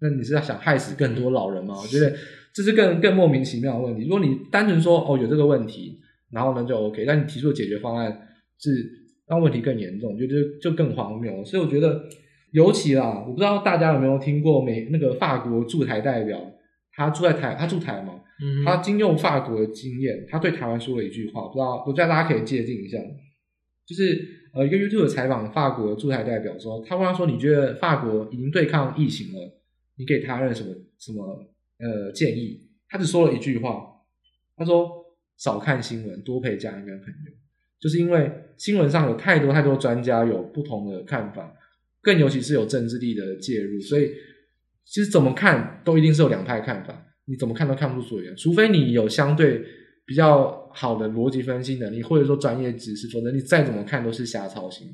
那你是要想害死更多老人吗？我觉得这是更更莫名其妙的问题。如果你单纯说哦有这个问题。然后呢，就 OK。但你提出的解决方案是让问题更严重，就就就更荒谬。所以我觉得，尤其啦，我不知道大家有没有听过美那个法国驻台代表，他住在台，他驻台嘛，嗯、他经用法国的经验，他对台湾说了一句话，不知道，我觉得大家可以借鉴一下。就是呃，一个 YouTube 采访法国的驻台代表说，他问他说：“你觉得法国已经对抗疫情了？你给他人什么什么呃建议？”他只说了一句话，他说。少看新闻，多陪家人跟朋友，就是因为新闻上有太多太多专家有不同的看法，更尤其是有政治力的介入，所以其实怎么看都一定是有两派看法，你怎么看都看不出所以然，除非你有相对比较好的逻辑分析能力，或者说专业知识，否则你再怎么看都是瞎操心。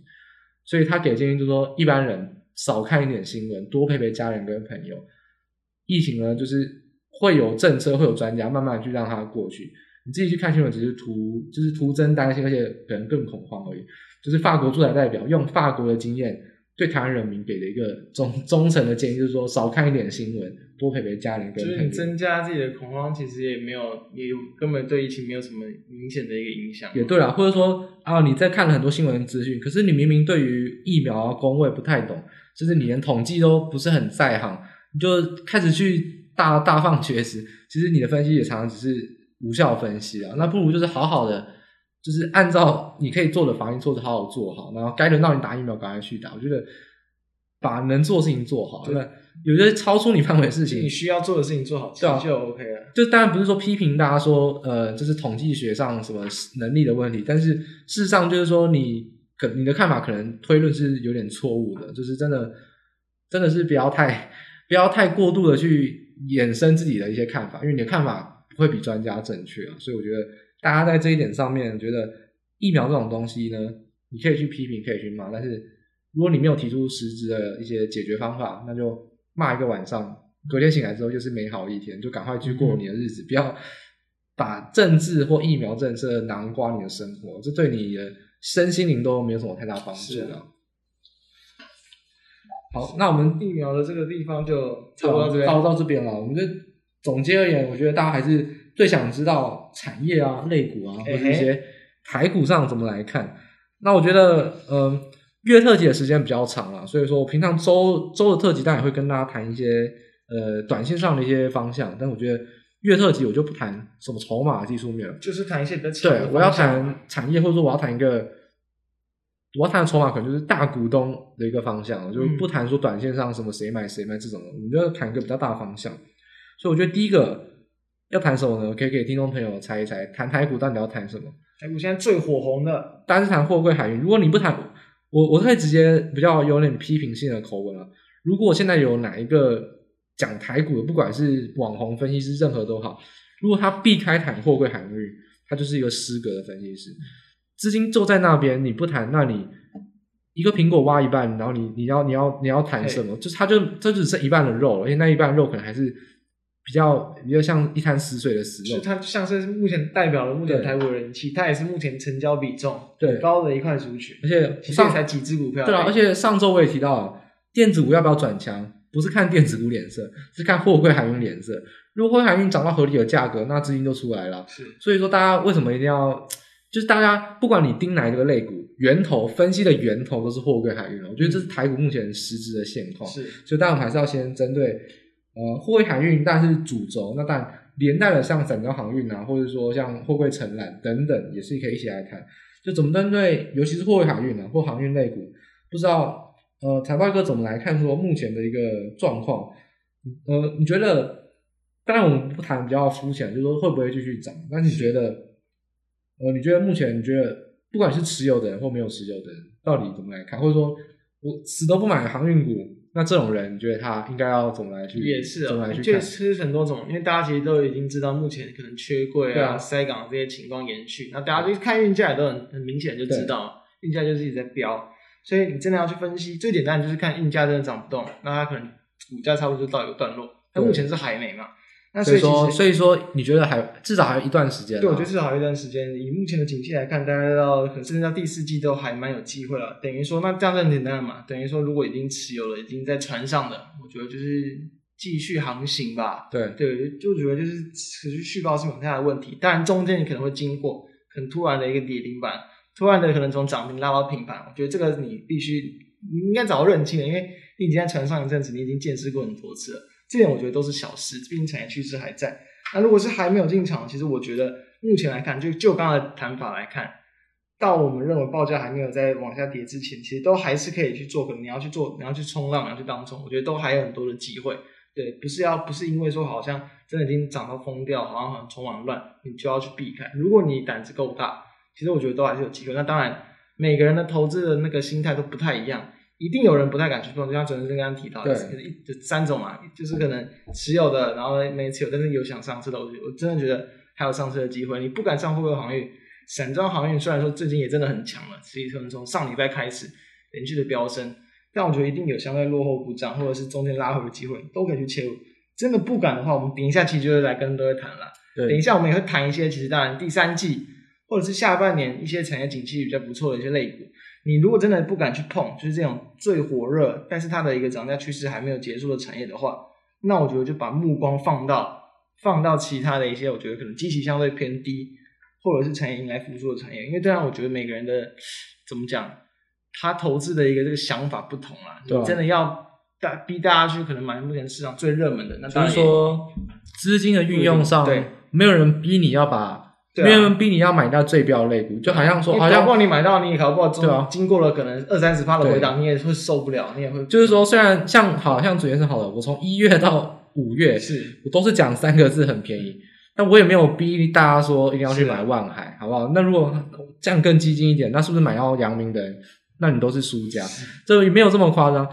所以他给建议就是说，一般人少看一点新闻，多陪陪家人跟朋友。疫情呢，就是会有政策，会有专家慢慢去让它过去。你自己去看新闻，只是徒就是徒增担心，而且可能更恐慌而已。就是法国驻台代表用法国的经验。对台湾人民给的一个忠忠诚的建议，就是说少看一点新闻，多陪陪家人跟。就是你增加自己的恐慌，其实也没有，也根本对疫情没有什么明显的一个影响。也对啦，或者说啊，你在看了很多新闻资讯，可是你明明对于疫苗啊、工位不太懂，就是你连统计都不是很在行，你就开始去大大放厥词，其实你的分析也常常只是无效分析啊。那不如就是好好的。就是按照你可以做的防疫措施好好做好，然后该轮到你打疫苗赶快去打。我觉得把能做的事情做好，那有些超出你范围的事情，你需要做的事情做好，对就 OK 了。就当然不是说批评大家说，呃，就是统计学上什么能力的问题，但是事实上就是说你可你的看法可能推论是有点错误的，就是真的真的是不要太不要太过度的去衍生自己的一些看法，因为你的看法不会比专家正确啊。所以我觉得。大家在这一点上面觉得疫苗这种东西呢，你可以去批评，可以去骂，但是如果你没有提出实质的一些解决方法，那就骂一个晚上，隔天醒来之后就是美好一天，就赶快去过你的日子，嗯、不要把政治或疫苗政策囊括你的生活，这对你的身心灵都没有什么太大帮助的。好，那我们疫苗的这个地方就差不多到这边，到到这边了。我们就总结而言，我觉得大家还是。最想知道产业啊、类股啊，或者一些台股上怎么来看？那我觉得，嗯、呃，月特辑的时间比较长了，所以说我平常周周的特辑当然也会跟大家谈一些呃短线上的一些方向，但我觉得月特辑我就不谈什么筹码技术面了，就是谈一些比较对，我要谈产业，或者说我要谈一个我要谈的筹码可能就是大股东的一个方向，我、就不谈说短线上什么谁买谁卖这种的，我们就谈一个比较大的方向。所以我觉得第一个。要谈什么呢？可以给听众朋友猜一猜，谈台股到底要谈什么？台股现在最火红的，当然是谈货柜海运。如果你不谈，我我可以直接比较有点批评性的口吻了。如果现在有哪一个讲台股的，不管是网红分析师，任何都好，如果他避开谈货柜海运，他就是一个失格的分析师。资金就在那边，你不谈，那你一个苹果挖一半，然后你你要你要你要谈什么？就是他就这就只剩一半的肉，而且那一半肉可能还是。比较比较像一滩死水的死肉，是它像是目前代表了目前台股人气，它也是目前成交比重最高的一块族群，而且上才几只股票，对啊，而且上周我也提到了，电子股要不要转强，不是看电子股脸色，是看货柜海运脸色。如果货柜海运涨到合理的价格，那资金就出来了。是，所以说大家为什么一定要，就是大家不管你盯哪一个类股，源头分析的源头都是货柜海运，我觉得这是台股目前实质的现况。是，所以大家还是要先针对。呃，货柜海运但是主轴，那当然连带的像散装航运啊，或者说像货柜承揽等等，也是可以一起来看。就怎么针对，尤其是货柜海运啊或航运类股，不知道呃，财报哥怎么来看说目前的一个状况？呃，你觉得？当然我们不谈比较肤浅，就是说会不会继续涨？那你觉得？呃，你觉得目前你觉得不管是持有的人或没有持有的人，到底怎么来看？或者说我死都不买航运股？那这种人，你觉得他应该要怎么来去？也是啊，怎么来去看？确实很多种，因为大家其实都已经知道，目前可能缺柜啊、塞港这些情况延续。那大家就看运价也都很很明显就知道，运价就是一直在飙。所以你真的要去分析，最简单就是看运价真的涨不动，那它可能股价差不多就到一个段落。它目前是还没嘛？那所以说，所以说你觉得还至少还有一段时间？对，我觉得至少还有一段时间。以目前的景气来看，大概到可能甚至到第四季都还蛮有机会了。等于说，那这样很简单嘛？等于说，如果已经持有了，已经在船上的，我觉得就是继续航行吧。对对，就觉得就是持续续报是没有太大的问题。当然，中间你可能会经过很突然的一个跌停板，突然的可能从涨停拉到平盘。我觉得这个你必须你应该早就认清了，因为你已经在船上一阵子，你已经见识过很多次了。这点我觉得都是小事，毕竟产业趋势还在。那如果是还没有进场，其实我觉得目前来看，就就刚才谈法来看，到我们认为报价还没有在往下跌之前，其实都还是可以去做。可能你要去做，你要去冲浪，你要去当冲，我觉得都还有很多的机会。对，不是要不是因为说好像真的已经涨到疯掉，好像很筹码乱，你就要去避开。如果你胆子够大，其实我觉得都还是有机会。那当然，每个人的投资的那个心态都不太一样。一定有人不太敢去碰，就像主持人刚刚提到的，一就三种嘛，就是可能持有的，然后没持有，但是有想上车的，我我真的觉得还有上车的机会。你不敢上货柜航运，散装航运虽然说最近也真的很强了，实际上从上礼拜开始连续的飙升，但我觉得一定有相对落后补涨，或者是中间拉回的机会，都可以去切入。真的不敢的话，我们等一下其实就会来跟各位谈了。等一下我们也会谈一些，其实当然第三季或者是下半年一些产业景气比较不错的一些类股。你如果真的不敢去碰，就是这种最火热，但是它的一个涨价趋势还没有结束的产业的话，那我觉得就把目光放到放到其他的一些，我觉得可能基期相对偏低，或者是产业迎来复苏的产业。因为这样，我觉得每个人的怎么讲，他投资的一个这个想法不同啦。你真的要大逼大家去可能买目前市场最热门的，那就是说资金的运用上，对，没有人逼你要把。没有人逼你要买到最标类股，就好像说，好像搞不好你买到，你搞不好对啊，经过了可能二三十趴的回档，你也会受不了，你也会。就是说，虽然像好像昨天是好了，我从一月到五月，是我都是讲三个字很便宜，但我也没有逼大家说一定要去买万海，好不好？那如果这样更激进一点，那是不是买到阳明的人，那你都是输家？这也没有这么夸张，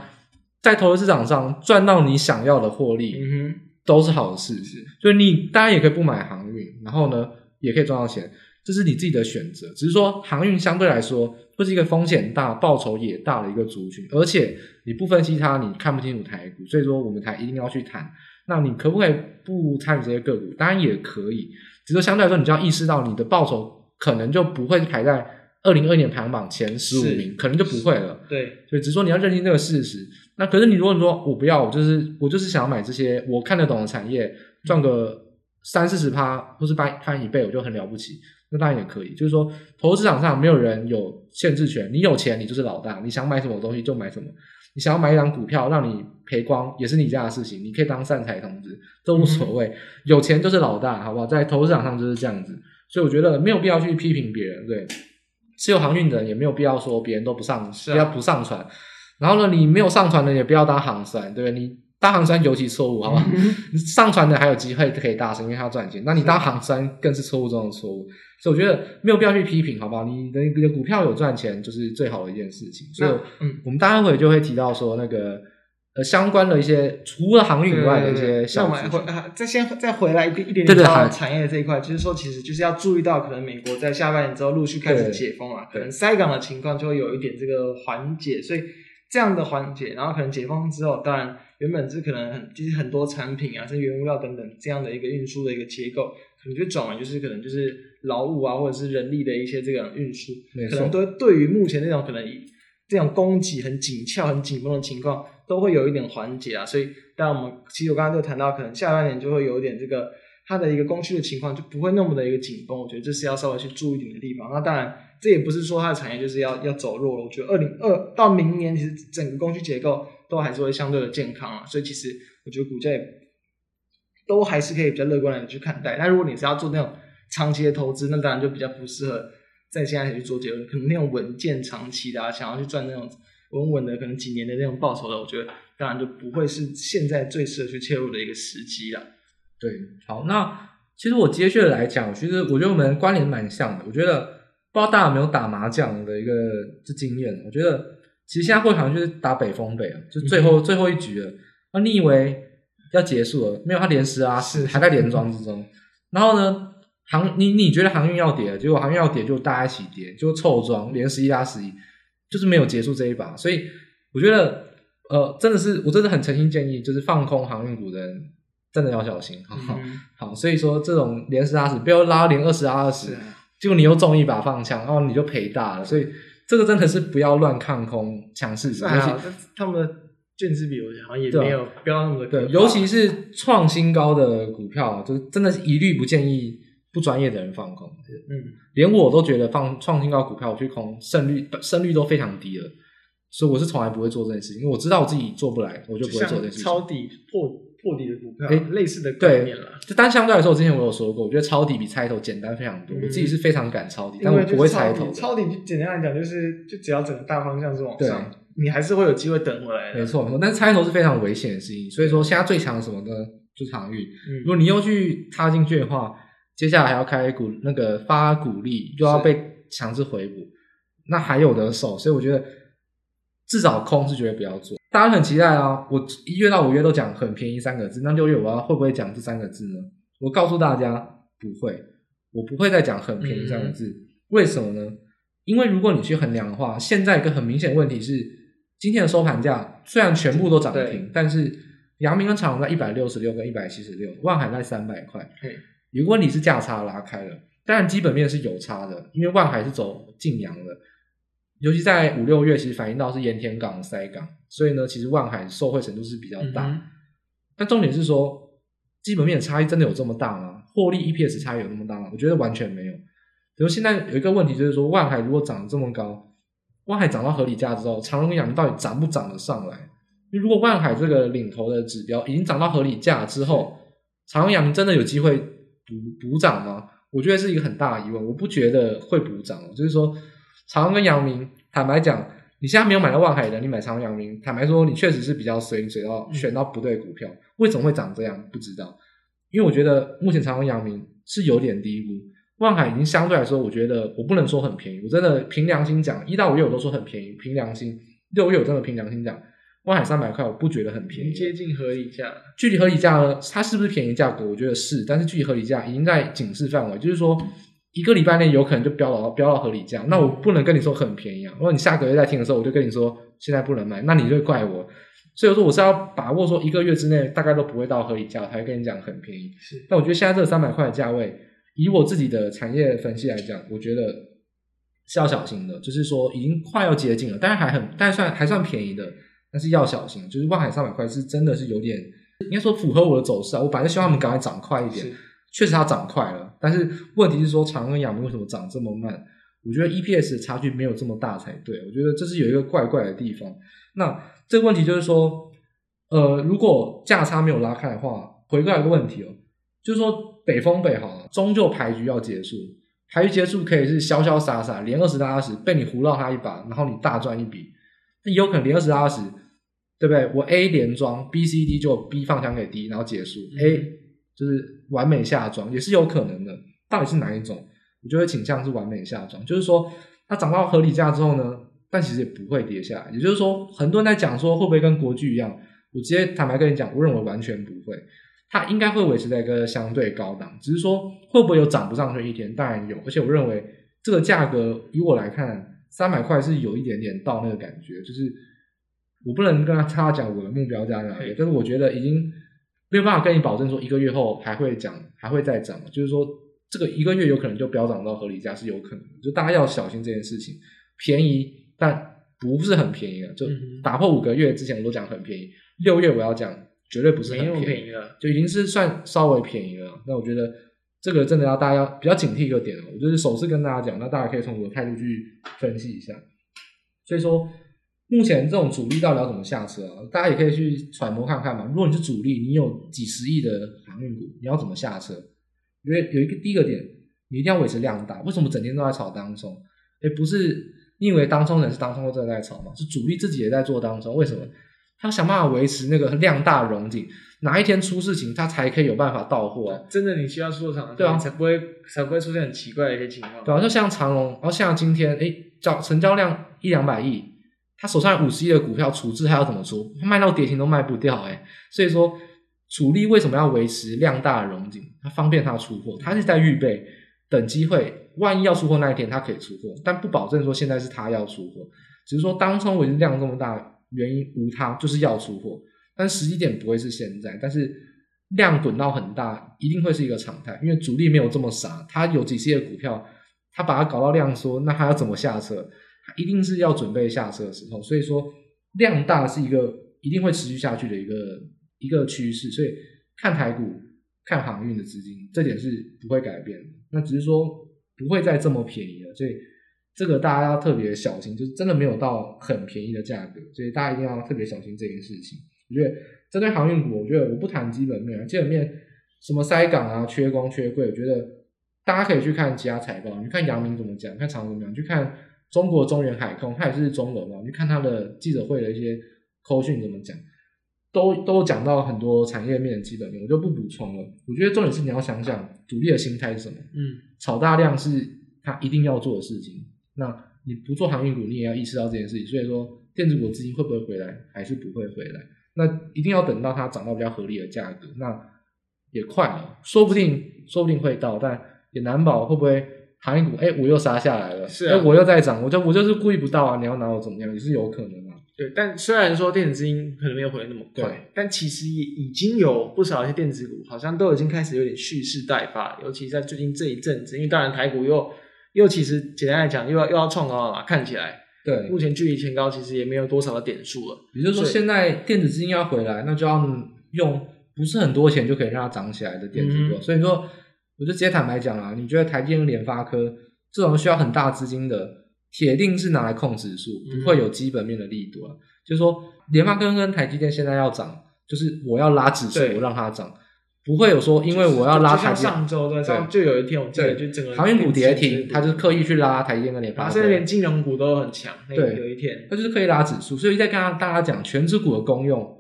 在投资市场上赚到你想要的获利，嗯哼，都是好事。是，所以你当然也可以不买航运，然后呢？也可以赚到钱，这是你自己的选择。只是说航运相对来说会是一个风险大、报酬也大的一个族群，而且你不分析它，你看不清楚台股。所以说我们才一定要去谈。那你可不可以不参与这些个股？当然也可以。只是说相对来说，你就要意识到你的报酬可能就不会排在二零二二年排行榜前十五名，可能就不会了。对，所以只是说你要认清这个事实。那可是你如果说我不要，我就是我就是想要买这些我看得懂的产业，赚个。三四十趴，或是翻翻一倍，我就很了不起。那当然也可以，就是说，投资市场上没有人有限制权。你有钱，你就是老大，你想买什么东西就买什么。你想要买一张股票让你赔光，也是你家的事情，你可以当善财童子，都无所谓。嗯、有钱就是老大，好不好？在投资市场上就是这样子。所以我觉得没有必要去批评别人，对。持有航运的人也没有必要说别人都不上，不要不上船。然后呢，你没有上船的也不要当航山，对不对？你。当航商尤其错误，好吧？上船的还有机会可以大声，因为他要赚钱。那你当航商更是错误中的错误，所以我觉得没有必要去批评，好不好？你的你的股票有赚钱，就是最好的一件事情。所以，嗯，我们待会就会提到说那个呃相关的一些除了航运以外的一些项目。再先再回来一点一点点到产业这一块，就是说其实就是要注意到，可能美国在下半年之后陆续开始解封了，可能塞港的情况就会有一点这个缓解，所以这样的环节，然后可能解封之后，当然。原本是可能很，就是很多产品啊，像原物料等等这样的一个运输的一个结构，可能就转为就是可能就是劳务啊，或者是人力的一些这个运输，可能都对于目前那种可能这种供给很紧俏、很紧绷的情况，都会有一点缓解啊。所以，当然我们其实我刚刚就谈到，可能下半年就会有一点这个它的一个供需的情况就不会那么的一个紧绷。我觉得这是要稍微去注意一点的地方。那当然，这也不是说它的产业就是要要走弱了。我觉得二零二到明年，其实整个供需结构。都还是会相对的健康啊，所以其实我觉得股价也都还是可以比较乐观的去看待。那如果你是要做那种长期的投资，那当然就比较不适合在现在去做结论。可能那种稳健长期的啊，想要去赚那种稳稳的，可能几年的那种报酬的，我觉得当然就不会是现在最适合去切入的一个时机了。对，好，那其实我接续来讲，其实我觉得我们关联蛮像的。我觉得不知道大家有没有打麻将的一个这经验，我觉得。其实现在会好像就是打北风北了，就最后、嗯、最后一局了。那你以为要结束了？没有，他连十啊，是还在连庄之中。然后呢，航你你觉得航运要跌了，结果航运要跌就大家一起跌，就凑庄连十一拉十一，就是没有结束这一把。所以我觉得，呃，真的是我真的很诚心建议，就是放空航运股的人真的要小心。好、嗯，<laughs> 好，所以说这种连十拉十，不要拉连二十拉二十，结果你又中一把放枪，然后你就赔大了。所以。这个真的是不要乱看空强势者，尤其他们的券资比，我好像也没有飙那么对，尤其是创新高的股票，就是真的是一律不建议不专业的人放空。嗯，连我都觉得放创新高股票我去空胜率胜率都非常低了，所以我是从来不会做这件事情，因为我知道我自己做不来，我就不会做这件事情。抄底破。破底的股票，诶类似的概念了。就但相对来说，我之前我有说过，我觉得抄底比猜头简单非常多。嗯、我自己是非常敢抄底，但我不会猜头。抄底就简单来讲，就是就只要整个大方向是往上，你还是会有机会等回来的。没错，没错。但是猜头是非常危险的事情，所以说现在最强的什么呢？就是航运。嗯、如果你又去插进去的话，接下来还要开股那个发股利，又要被强制回补，那还有得手。所以我觉得至少空是绝对不要做。大家很期待啊！我一月到五月都讲很便宜三个字，那六月我要会不会讲这三个字呢？我告诉大家不会，我不会再讲很便宜三个字。嗯、为什么呢？因为如果你去衡量的话，现在一个很明显问题是，今天的收盘价虽然全部都涨停，但是阳明跟长荣在一百六十六跟一百七十六，万海在三百块。如果你是价差拉开了，当然基本面是有差的，因为万海是走劲阳的。尤其在五六月，其实反映到是盐田港塞港，所以呢，其实万海受惠程度是比较大。嗯、但重点是说，基本面的差异真的有这么大吗？获利 EPS 差异有那么大吗？我觉得完全没有。比如现在有一个问题就是说，万海如果涨得这么高，万海涨到合理价之后，长荣跟阳明到底涨不涨得上来？因为如果万海这个领头的指标已经涨到合理价之后，长荣阳明真的有机会补补涨吗？我觉得是一个很大的疑问。我不觉得会补涨，就是说。长荣跟阳明，坦白讲，你现在没有买到万海的，你买长荣、阳明，坦白说，你确实是比较随随到选到不对股票。为什么会长这样？不知道，因为我觉得目前长荣、阳明是有点低估，万海已经相对来说，我觉得我不能说很便宜，我真的凭良心讲，一到五月我都说很便宜，凭良心，六月我真的凭良心讲，万海三百块，我不觉得很便宜，接近合理价。具体合理价呢？它是不是便宜价格？我觉得是，但是具体合理价已经在警示范围，就是说。一个礼拜内有可能就飙到飙到合理价，那我不能跟你说很便宜啊。如果你下个月再听的时候，我就跟你说现在不能买，那你就怪我。所以说我是要把握说一个月之内大概都不会到合理价，才会跟你讲很便宜。是，那我觉得现在这个三百块的价位，以我自己的产业分析来讲，我觉得是要小心的。就是说已经快要接近了，但是还很，但是算还算便宜的，但是要小心。就是万海三百块是真的是有点，应该说符合我的走势啊。我本来希望他们赶快涨快一点。确实它涨快了，但是问题是说长荣跟阳明为什么涨这么慢？我觉得 EPS 的差距没有这么大才对。我觉得这是有一个怪怪的地方。那这个问题就是说，呃，如果价差没有拉开的话，回过来一个问题哦，就是说北风北好了，终究牌局要结束，牌局结束可以是潇潇洒洒连二十打二十，被你胡闹他一把，然后你大赚一笔。那有可能连二十打二十，对不对？我 A 连庄，B、C、D 就 B 放枪给 D，然后结束。嗯、A 就是完美下庄也是有可能的，到底是哪一种？我就会倾向是完美下庄，就是说它涨到合理价之后呢，但其实也不会跌下来。也就是说，很多人在讲说会不会跟国剧一样，我直接坦白跟你讲，我认为完全不会，它应该会维持在一个相对高档，只是说会不会有涨不上去一天？当然有，而且我认为这个价格以我来看，三百块是有一点点到那个感觉，就是我不能跟他他讲我的目标价在哪里，但是我觉得已经。没有办法跟你保证说一个月后还会涨，还会再涨，就是说这个一个月有可能就飙涨到合理价是有可能的，就大家要小心这件事情。便宜，但不是很便宜啊，就打破五个月之前我都讲很便宜，六月我要讲绝对不是很便宜了，就已经是算稍微便宜了。那我觉得这个真的要大家要比较警惕一个点哦，我就是首次跟大家讲，那大家可以从我的态度去分析一下。所以说。目前这种主力到底要怎么下车啊？大家也可以去揣摩看看嘛。如果你是主力，你有几十亿的航运股，你要怎么下车？因为有一个第一个点，你一定要维持量大。为什么整天都在炒当中？哎，不是你以为当中人是当中都正在炒嘛？是主力自己也在做当中。为什么？他想办法维持那个量大融景，哪一天出事情，他才可以有办法到货啊。真的，你需要出场，对啊，才不会才不会出现很奇怪的一些情况。对啊，就像长隆，然后像今天，哎，交成交量一两百亿。他手上五十亿的股票处置，他要怎么出？他卖到跌停都卖不掉哎，所以说主力为什么要维持量大的荣景？他方便他出货，他是在预备等机会，万一要出货那一天他可以出货，但不保证说现在是他要出货，只是说当冲维持量这么大，原因无他，就是要出货，但时机点不会是现在，但是量滚到很大，一定会是一个常态，因为主力没有这么傻，他有几十亿的股票，他把它搞到量缩，那他要怎么下车？一定是要准备下车的时候，所以说量大是一个一定会持续下去的一个一个趋势，所以看台股、看航运的资金，这点是不会改变的。那只是说不会再这么便宜了，所以这个大家要特别小心，就是真的没有到很便宜的价格，所以大家一定要特别小心这件事情。我觉得针对航运股，我觉得我不谈基本面，基本面什么塞港啊、缺工、缺柜，我觉得大家可以去看其他财报，你看阳明怎么讲，看长怎么讲，去看。中国中原海控，它也是中文嘛？你看它的记者会的一些口讯怎么讲，都都讲到很多产业面的基本面，我就不补充了。我觉得重点是你要想想主力的心态是什么。嗯，炒大量是他一定要做的事情。那你不做航运股，你也要意识到这件事情。所以说，电子股资金会不会回来，还是不会回来？那一定要等到它涨到比较合理的价格，那也快了，说不定说不定会到，但也难保会不会航运股哎，我又杀下来了，是啊，我又在涨，我就我就是故意不到啊，你要拿我怎么样也是有可能啊。对，但虽然说电子资金可能没有回来那么快，但其实也已经有不少一些电子股好像都已经开始有点蓄势待发，尤其在最近这一阵子，因为当然台股又又其实简单来讲又要又要创高了嘛，看起来。对，目前距离前高其实也没有多少的点数了。也就是说，现在电子资金要回来，那就要用不是很多钱就可以让它涨起来的电子股。嗯、所以说，我就直接坦白讲啊，你觉得台积电、联发科这种需要很大资金的，铁定是拿来控指数，不会有基本面的力度啊。嗯、就是说，联发科跟台积电现在要涨，就是我要拉指数，我让它涨。不会有说，因为我要拉台积电。上周对，上就有一天我记得就整个航运股跌停，他就刻意去拉台积电跟联发科，甚至连金融股都很强。对，有一天他就是刻意拉指数，所以在跟大家讲，权值股的功用，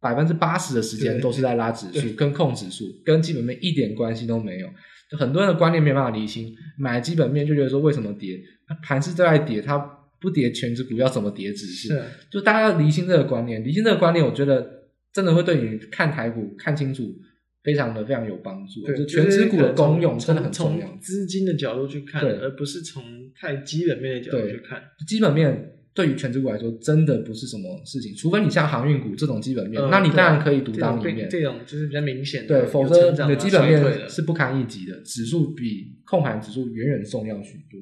百分之八十的时间都是在拉指数跟控指数，跟基本面一点关系都没有。就很多人的观念没办法理清，买基本面就觉得说为什么跌，盘势都在跌，它不跌全指股要怎么跌指数？是，就大家要理清这个观念，理清这个观念，我觉得真的会对你看台股看清楚。非常的非常有帮助，对，就全指股的功用真的很重要。从资金的角度去看，而不是从太基本面的角度去看。基本面对于权值股来说，真的不是什么事情，除非你像航运股这种基本面，那你当然可以独当一面。这种就是比较明显的，对，否则你的基本面是不堪一击的。指数比控盘指数远远重要许多。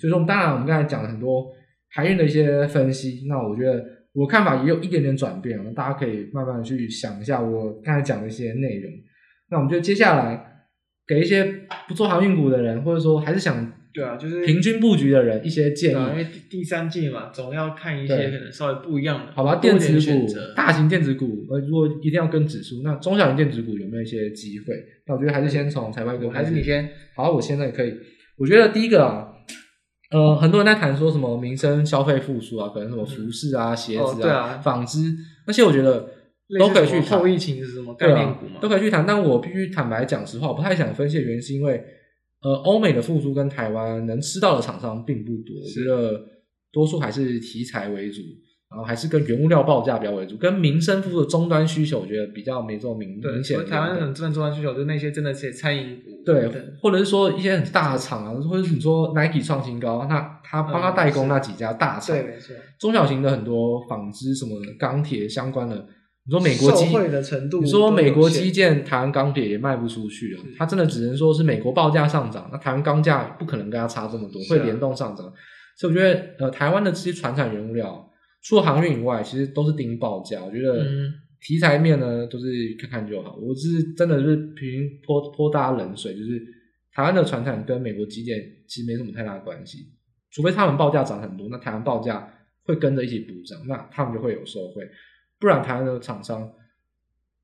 所以说，当然我们刚才讲了很多航运的一些分析，那我觉得。我看法也有一点点转变了，大家可以慢慢的去想一下我刚才讲的一些内容。那我们就接下来给一些不做航运股的人，或者说还是想对啊，就是平均布局的人一些建议。因为第三季嘛，总要看一些可能稍微不一样的。好吧，电子股、大型电子股，呃，如果一定要跟指数，那中小型电子股有没有一些机会？那我觉得还是先从财报股开始。还是你先？好，我现在也可以。我觉得第一个啊。呃，很多人在谈说什么民生消费复苏啊，可能什么服饰啊、鞋子啊、纺织那些，我觉得都可以去谈。后疫情是什么概念股嘛？都可以去谈。但我必须坦白讲实话，我不太想分析的原因是因为，呃，欧美的复苏跟台湾能吃到的厂商并不多，我觉得多数还是题材为主。然后还是跟原物料报价比较为主，跟民生服务的终端需求，我觉得比较没这么明明显。台湾很真正终端需求，就是那些真的是餐饮股，对，或者是说一些很大的厂啊，或者是你说 Nike 创新高，那他帮他代工那几家大厂，对，没错。中小型的很多纺织什么，钢铁相关的，你说美国基，你说美国基建，台湾钢铁也卖不出去啊，它真的只能说是美国报价上涨，那台湾钢价不可能跟它差这么多，会联动上涨。所以我觉得，呃，台湾的这些船产原物料。除了航运以外，其实都是盯报价。我觉得题材面呢，都是看看就好。我是真的是平泼泼大家冷水，就是台湾的船产跟美国基建其实没什么太大的关系。除非他们报价涨很多，那台湾报价会跟着一起补涨，那他们就会有受惠。不然台湾的厂商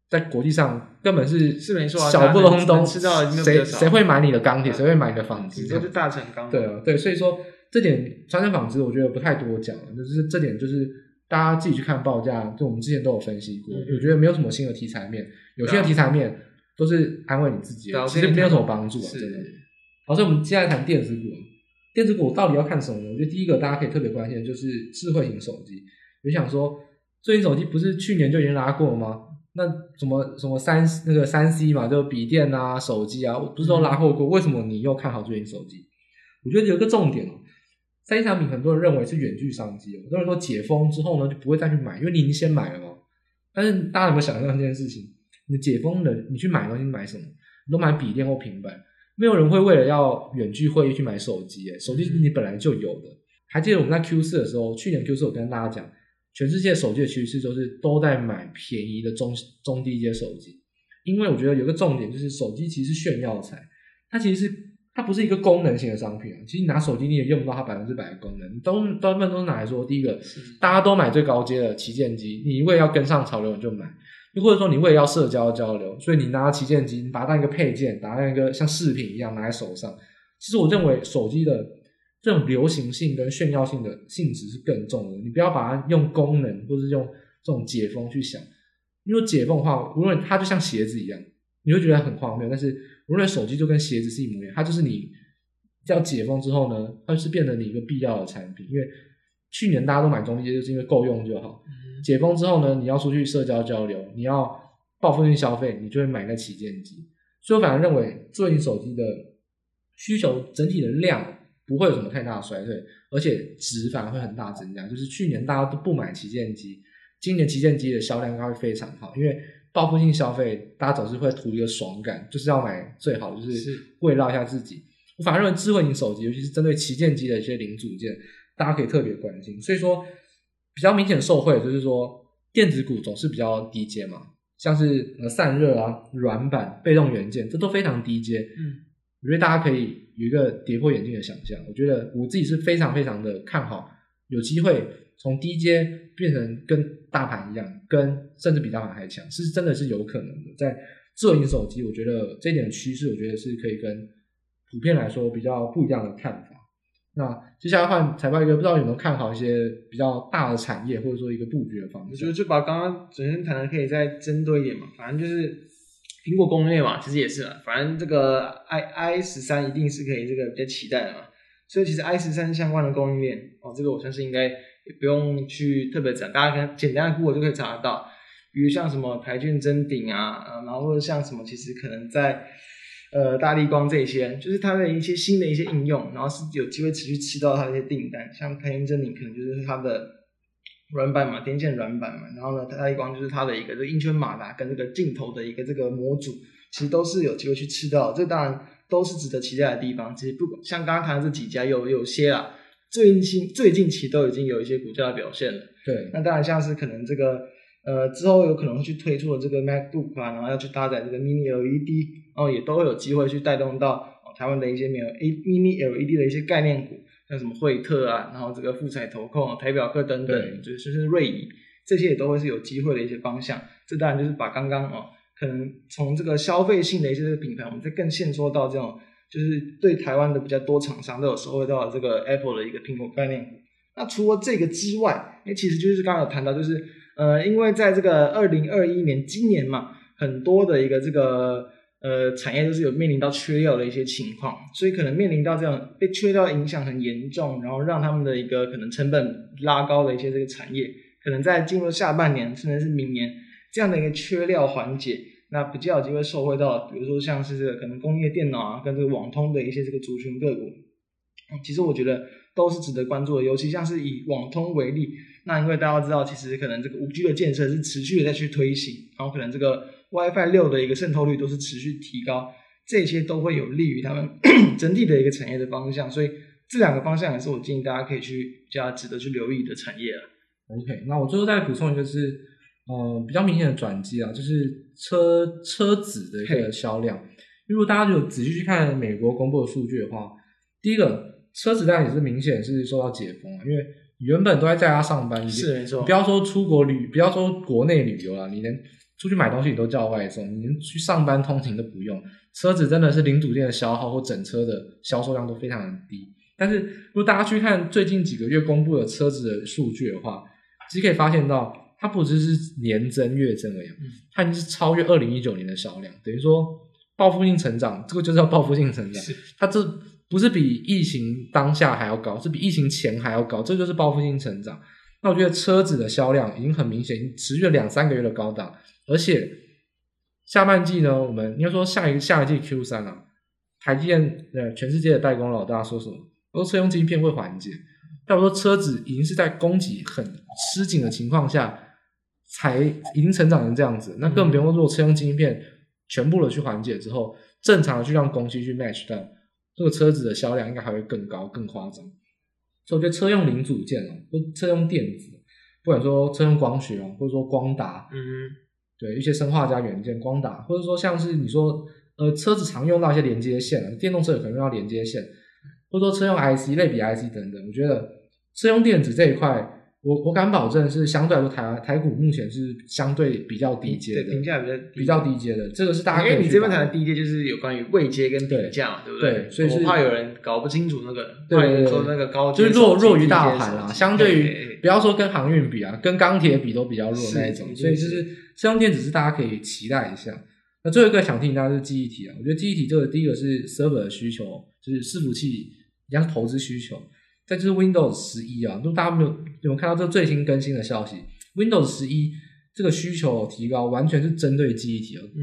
在国际上根本是是没错，小不隆咚，谁谁会买你的钢铁，谁会买你的纺织？这是大成钢。对啊，对，所以说。这点传统纺织，我觉得不太多讲，就是这点就是大家自己去看报价，就我们之前都有分析过，嗯、我觉得没有什么新的题材面，有些题材面都是安慰你自己，其实没有什么帮助啊，真的。好，所以我们接下来谈电子股，电子股到底要看什么呢？我觉得第一个大家可以特别关心的就是智慧型手机。我想说，智慧型手机不是去年就已经拉过了吗？那什么什么三那个三 C 嘛，就笔电啊、手机啊，不是都拉货过？嗯、为什么你又看好最近手机？我觉得有一个重点哦三 C 产品很多人认为是远距商机，很多人说解封之后呢，就不会再去买，因为你已经先买了嘛。但是大家有没有想象这件事情？你解封了，你去买东西买什么？你都买笔电或平板，没有人会为了要远距会议去买手机。诶，手机是你本来就有的。还记得我们在 Q 四的时候，去年 Q 四我跟大家讲，全世界手机的趋势就是都在买便宜的中中低阶手机，因为我觉得有个重点就是手机其实是炫耀财，它其实是。它不是一个功能性的商品啊，其实你拿手机你也用不到它百分之百的功能。都大部分都是拿来说，第一个，大家都买最高阶的旗舰机，你为了要跟上潮流你就买；又或者说你为了要社交交流，所以你拿旗舰机，你把它当一个配件，把它当一个像饰品一样拿在手上。其实我认为手机的这种流行性跟炫耀性的性质是更重的。你不要把它用功能或是用这种解封去想，因为解封的话，无论它就像鞋子一样，你会觉得很荒谬，但是。无论手机就跟鞋子是一模一样，它就是你要解封之后呢，它就是变成你一个必要的产品。因为去年大家都买中低阶，就是因为够用就好。解封之后呢，你要出去社交交流，你要报复性消费，你就会买那旗舰机。所以我反而认为智慧型手机的需求整体的量不会有什么太大的衰退，而且值反而会很大增加。就是去年大家都不买旗舰机，今年旗舰机的销量应该会非常好，因为报复性消费大家总是会图一个爽感，就是要买最好，就是慰劳一下自己。我反而认为智慧型手机，尤其是针对旗舰机的一些零组件，大家可以特别关心。所以说，比较明显受惠就是说，电子股总是比较低阶嘛，像是呃散热啊、软板、被动元件，这都非常低阶。嗯，我觉得大家可以有一个跌破眼镜的想象。我觉得我自己是非常非常的看好，有机会从低阶变成跟大盘一样，跟甚至比大盘还强，是真的是有可能的。在智慧型手机，我觉得这一点趋势，我觉得是可以跟。普遍来说比较不一样的看法。那接下来换财报一个，不知道有没有看好一些比较大的产业，或者说一个布局的方式。我觉得就把刚刚整天谈的可以再针对一点嘛，反正就是苹果供应链嘛，其实也是啊。反正这个 i i 十三一定是可以这个比较期待的嘛。所以其实 i 十三相关的供应链哦，这个我相信应该也不用去特别讲，大家看简单的 Google 就可以查得到。比如像什么台郡臻鼎啊，然后或者像什么，其实可能在。呃，大立光这些，就是它的一些新的一些应用，然后是有机会持续吃到它的一些订单。像台郡臻鼎可能就是它的软板嘛，天线软板嘛，然后呢，大立光就是它的一个这个英圈马达跟这个镜头的一个这个模组，其实都是有机会去吃到。这当然都是值得期待的地方。其实不管像刚刚谈的这几家有有些啊，最近最近期都已经有一些股价的表现了。对，那当然像是可能这个。呃，之后有可能会去推出的这个 MacBook 啊，然后要去搭载这个 Mini LED，然后也都会有机会去带动到哦台湾的一些没有 A Mini LED 的一些概念股，像什么惠特啊，然后这个富彩投控、台表科等等，就是甚至瑞仪这些也都会是有机会的一些方向。这当然就是把刚刚哦，可能从这个消费性的一些品牌，我们再更限缩到这种，就是对台湾的比较多厂商都有收获到这个 Apple 的一个苹果概念股。那除了这个之外，哎，其实就是刚刚有谈到就是。呃，因为在这个二零二一年，今年嘛，很多的一个这个呃产业都是有面临到缺料的一些情况，所以可能面临到这样被缺料影响很严重，然后让他们的一个可能成本拉高的一些这个产业，可能在进入下半年甚至是明年这样的一个缺料缓解，那比较有机会受惠到，比如说像是这个可能工业电脑啊，跟这个网通的一些这个族群个股，其实我觉得都是值得关注的，尤其像是以网通为例。那因为大家知道，其实可能这个五 G 的建设是持续的在去推行，然后可能这个 WiFi 六的一个渗透率都是持续提高，这些都会有利于他们 <coughs> 整体的一个产业的方向，所以这两个方向也是我建议大家可以去比较值得去留意的产业了。OK，那我最后再补充一个是，呃，比较明显的转机啊，就是车车子的一个销量。如果大家有仔细去看美国公布的数据的话，第一个车子当然也是明显是受到解封啊，因为。原本都在在家上班，是没错。不要说出国旅，不要说国内旅游了，你连出去买东西你都叫外送，你连去上班通勤都不用。车子真的是零组件的消耗或整车的销售量都非常的低。但是如果大家去看最近几个月公布的车子的数据的话，其实可以发现到，它不只是年增月增而已，它已经是超越二零一九年的销量，等于说报复性成长，这个就是要报复性成长。它这。不是比疫情当下还要高，是比疫情前还要高，这就是报复性成长。那我觉得车子的销量已经很明显，已经持续了两三个月的高档，而且下半季呢，我们应该说下一下一季 Q 三啊，台积电呃全世界的代工老大说什么？说车用晶片会缓解，但我说车子已经是在供给很吃紧的情况下，才已经成长成这样子，那更不用说车用晶片全部的去缓解之后，正常的去让供需去 match 到。这个车子的销量应该还会更高、更夸张，所以我觉得车用零组件哦，或车用电子，不管说车用光学啊，或者说光达，嗯，对一些生化加元件、光达，或者说像是你说呃车子常用到一些连接线，电动车也可能用到连接线，或者说车用 IC、类比 IC 等等，我觉得车用电子这一块。我我敢保证是相对来说台湾台股目前是相对比较低阶的，评价比较比较低阶的，这个是大家。因为你这边谈的低阶就是有关于位阶跟评价，对不对？对，所以我怕有人搞不清楚那个，对，说那个高就是弱弱于大盘啦。相对于不要说跟航运比啊，跟钢铁比都比较弱那一种，所以就是车用电子是大家可以期待一下。那最后一个想听大家是记忆体啊，我觉得记忆体这个第一个是 server 的需求，就是伺服器一样投资需求。再就是 Windows 十一啊，就大家没有有没有看到这个最新更新的消息？Windows 十一这个需求提高，完全是针对记忆体啊。嗯，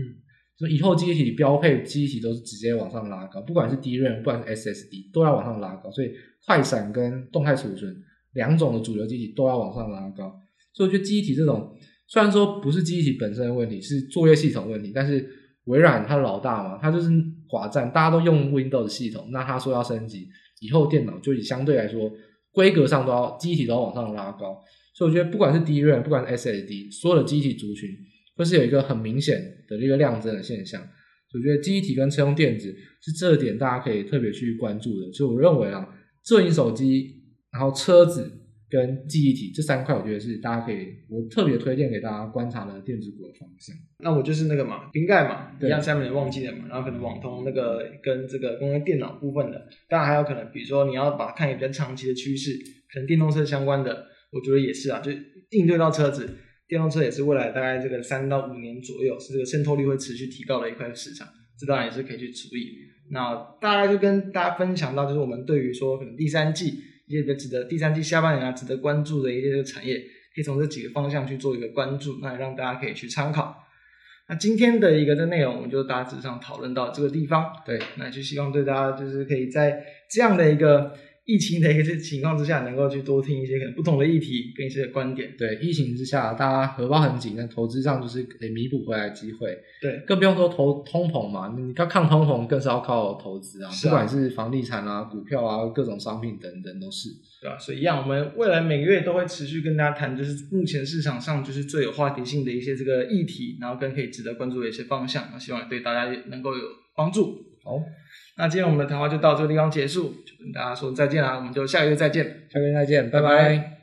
就以后记忆体标配记忆体都是直接往上拉高，不管是 DRAM，不管是 SSD，都要往上拉高。所以快闪跟动态储存两种的主流记忆体都要往上拉高。所以我觉得记忆体这种，虽然说不是记忆体本身的问题，是作业系统问题，但是微软它老大嘛，它就是寡占，大家都用 Windows 系统，那他说要升级。以后电脑就以相对来说规格上都要机体都要往上拉高，所以我觉得不管是 DRAM，不管是 SSD，所有的机体族群都是有一个很明显的这个量增的现象。所以我觉得机体跟车用电子是这点大家可以特别去关注的。所以我认为啊，智能手机，然后车子。跟记忆体这三块，我觉得是大家可以，我特别推荐给大家观察的电子股的方向。那我就是那个嘛，瓶盖嘛，一样下面忘记了嘛，然后可能网通那个跟这个工业电脑部分的，当然还有可能，比如说你要把它看一个比较长期的趋势，可能电动车相关的，我觉得也是啊，就应对到车子，电动车也是未来大概这个三到五年左右是这个渗透率会持续提高的一块市场，这当然也是可以去注意。那大概就跟大家分享到，就是我们对于说可能第三季。一些比较值得第三季下半年啊，值得关注的一些个产业，可以从这几个方向去做一个关注，那让大家可以去参考。那今天的一个的内容，我们就大致上讨论到这个地方。对，那就希望对大家就是可以在这样的一个。疫情的一个情况之下，能够去多听一些可能不同的议题跟一些观点。对，疫情之下，大家荷包很紧，但投资上就是可以弥补回来的机会。对，更不用说投通膨嘛，你要抗通膨，更是要靠投资啊，啊，不管是房地产啊、股票啊、各种商品等等都是。对啊，所以一样，我们未来每个月都会持续跟大家谈，就是目前市场上就是最有话题性的一些这个议题，然后跟可以值得关注的一些方向，那希望对大家也能够有帮助。好。那今天我们的谈话就到这个地方结束，就跟大家说再见啦，我们就下个月再见，下个月再见，拜拜。拜拜。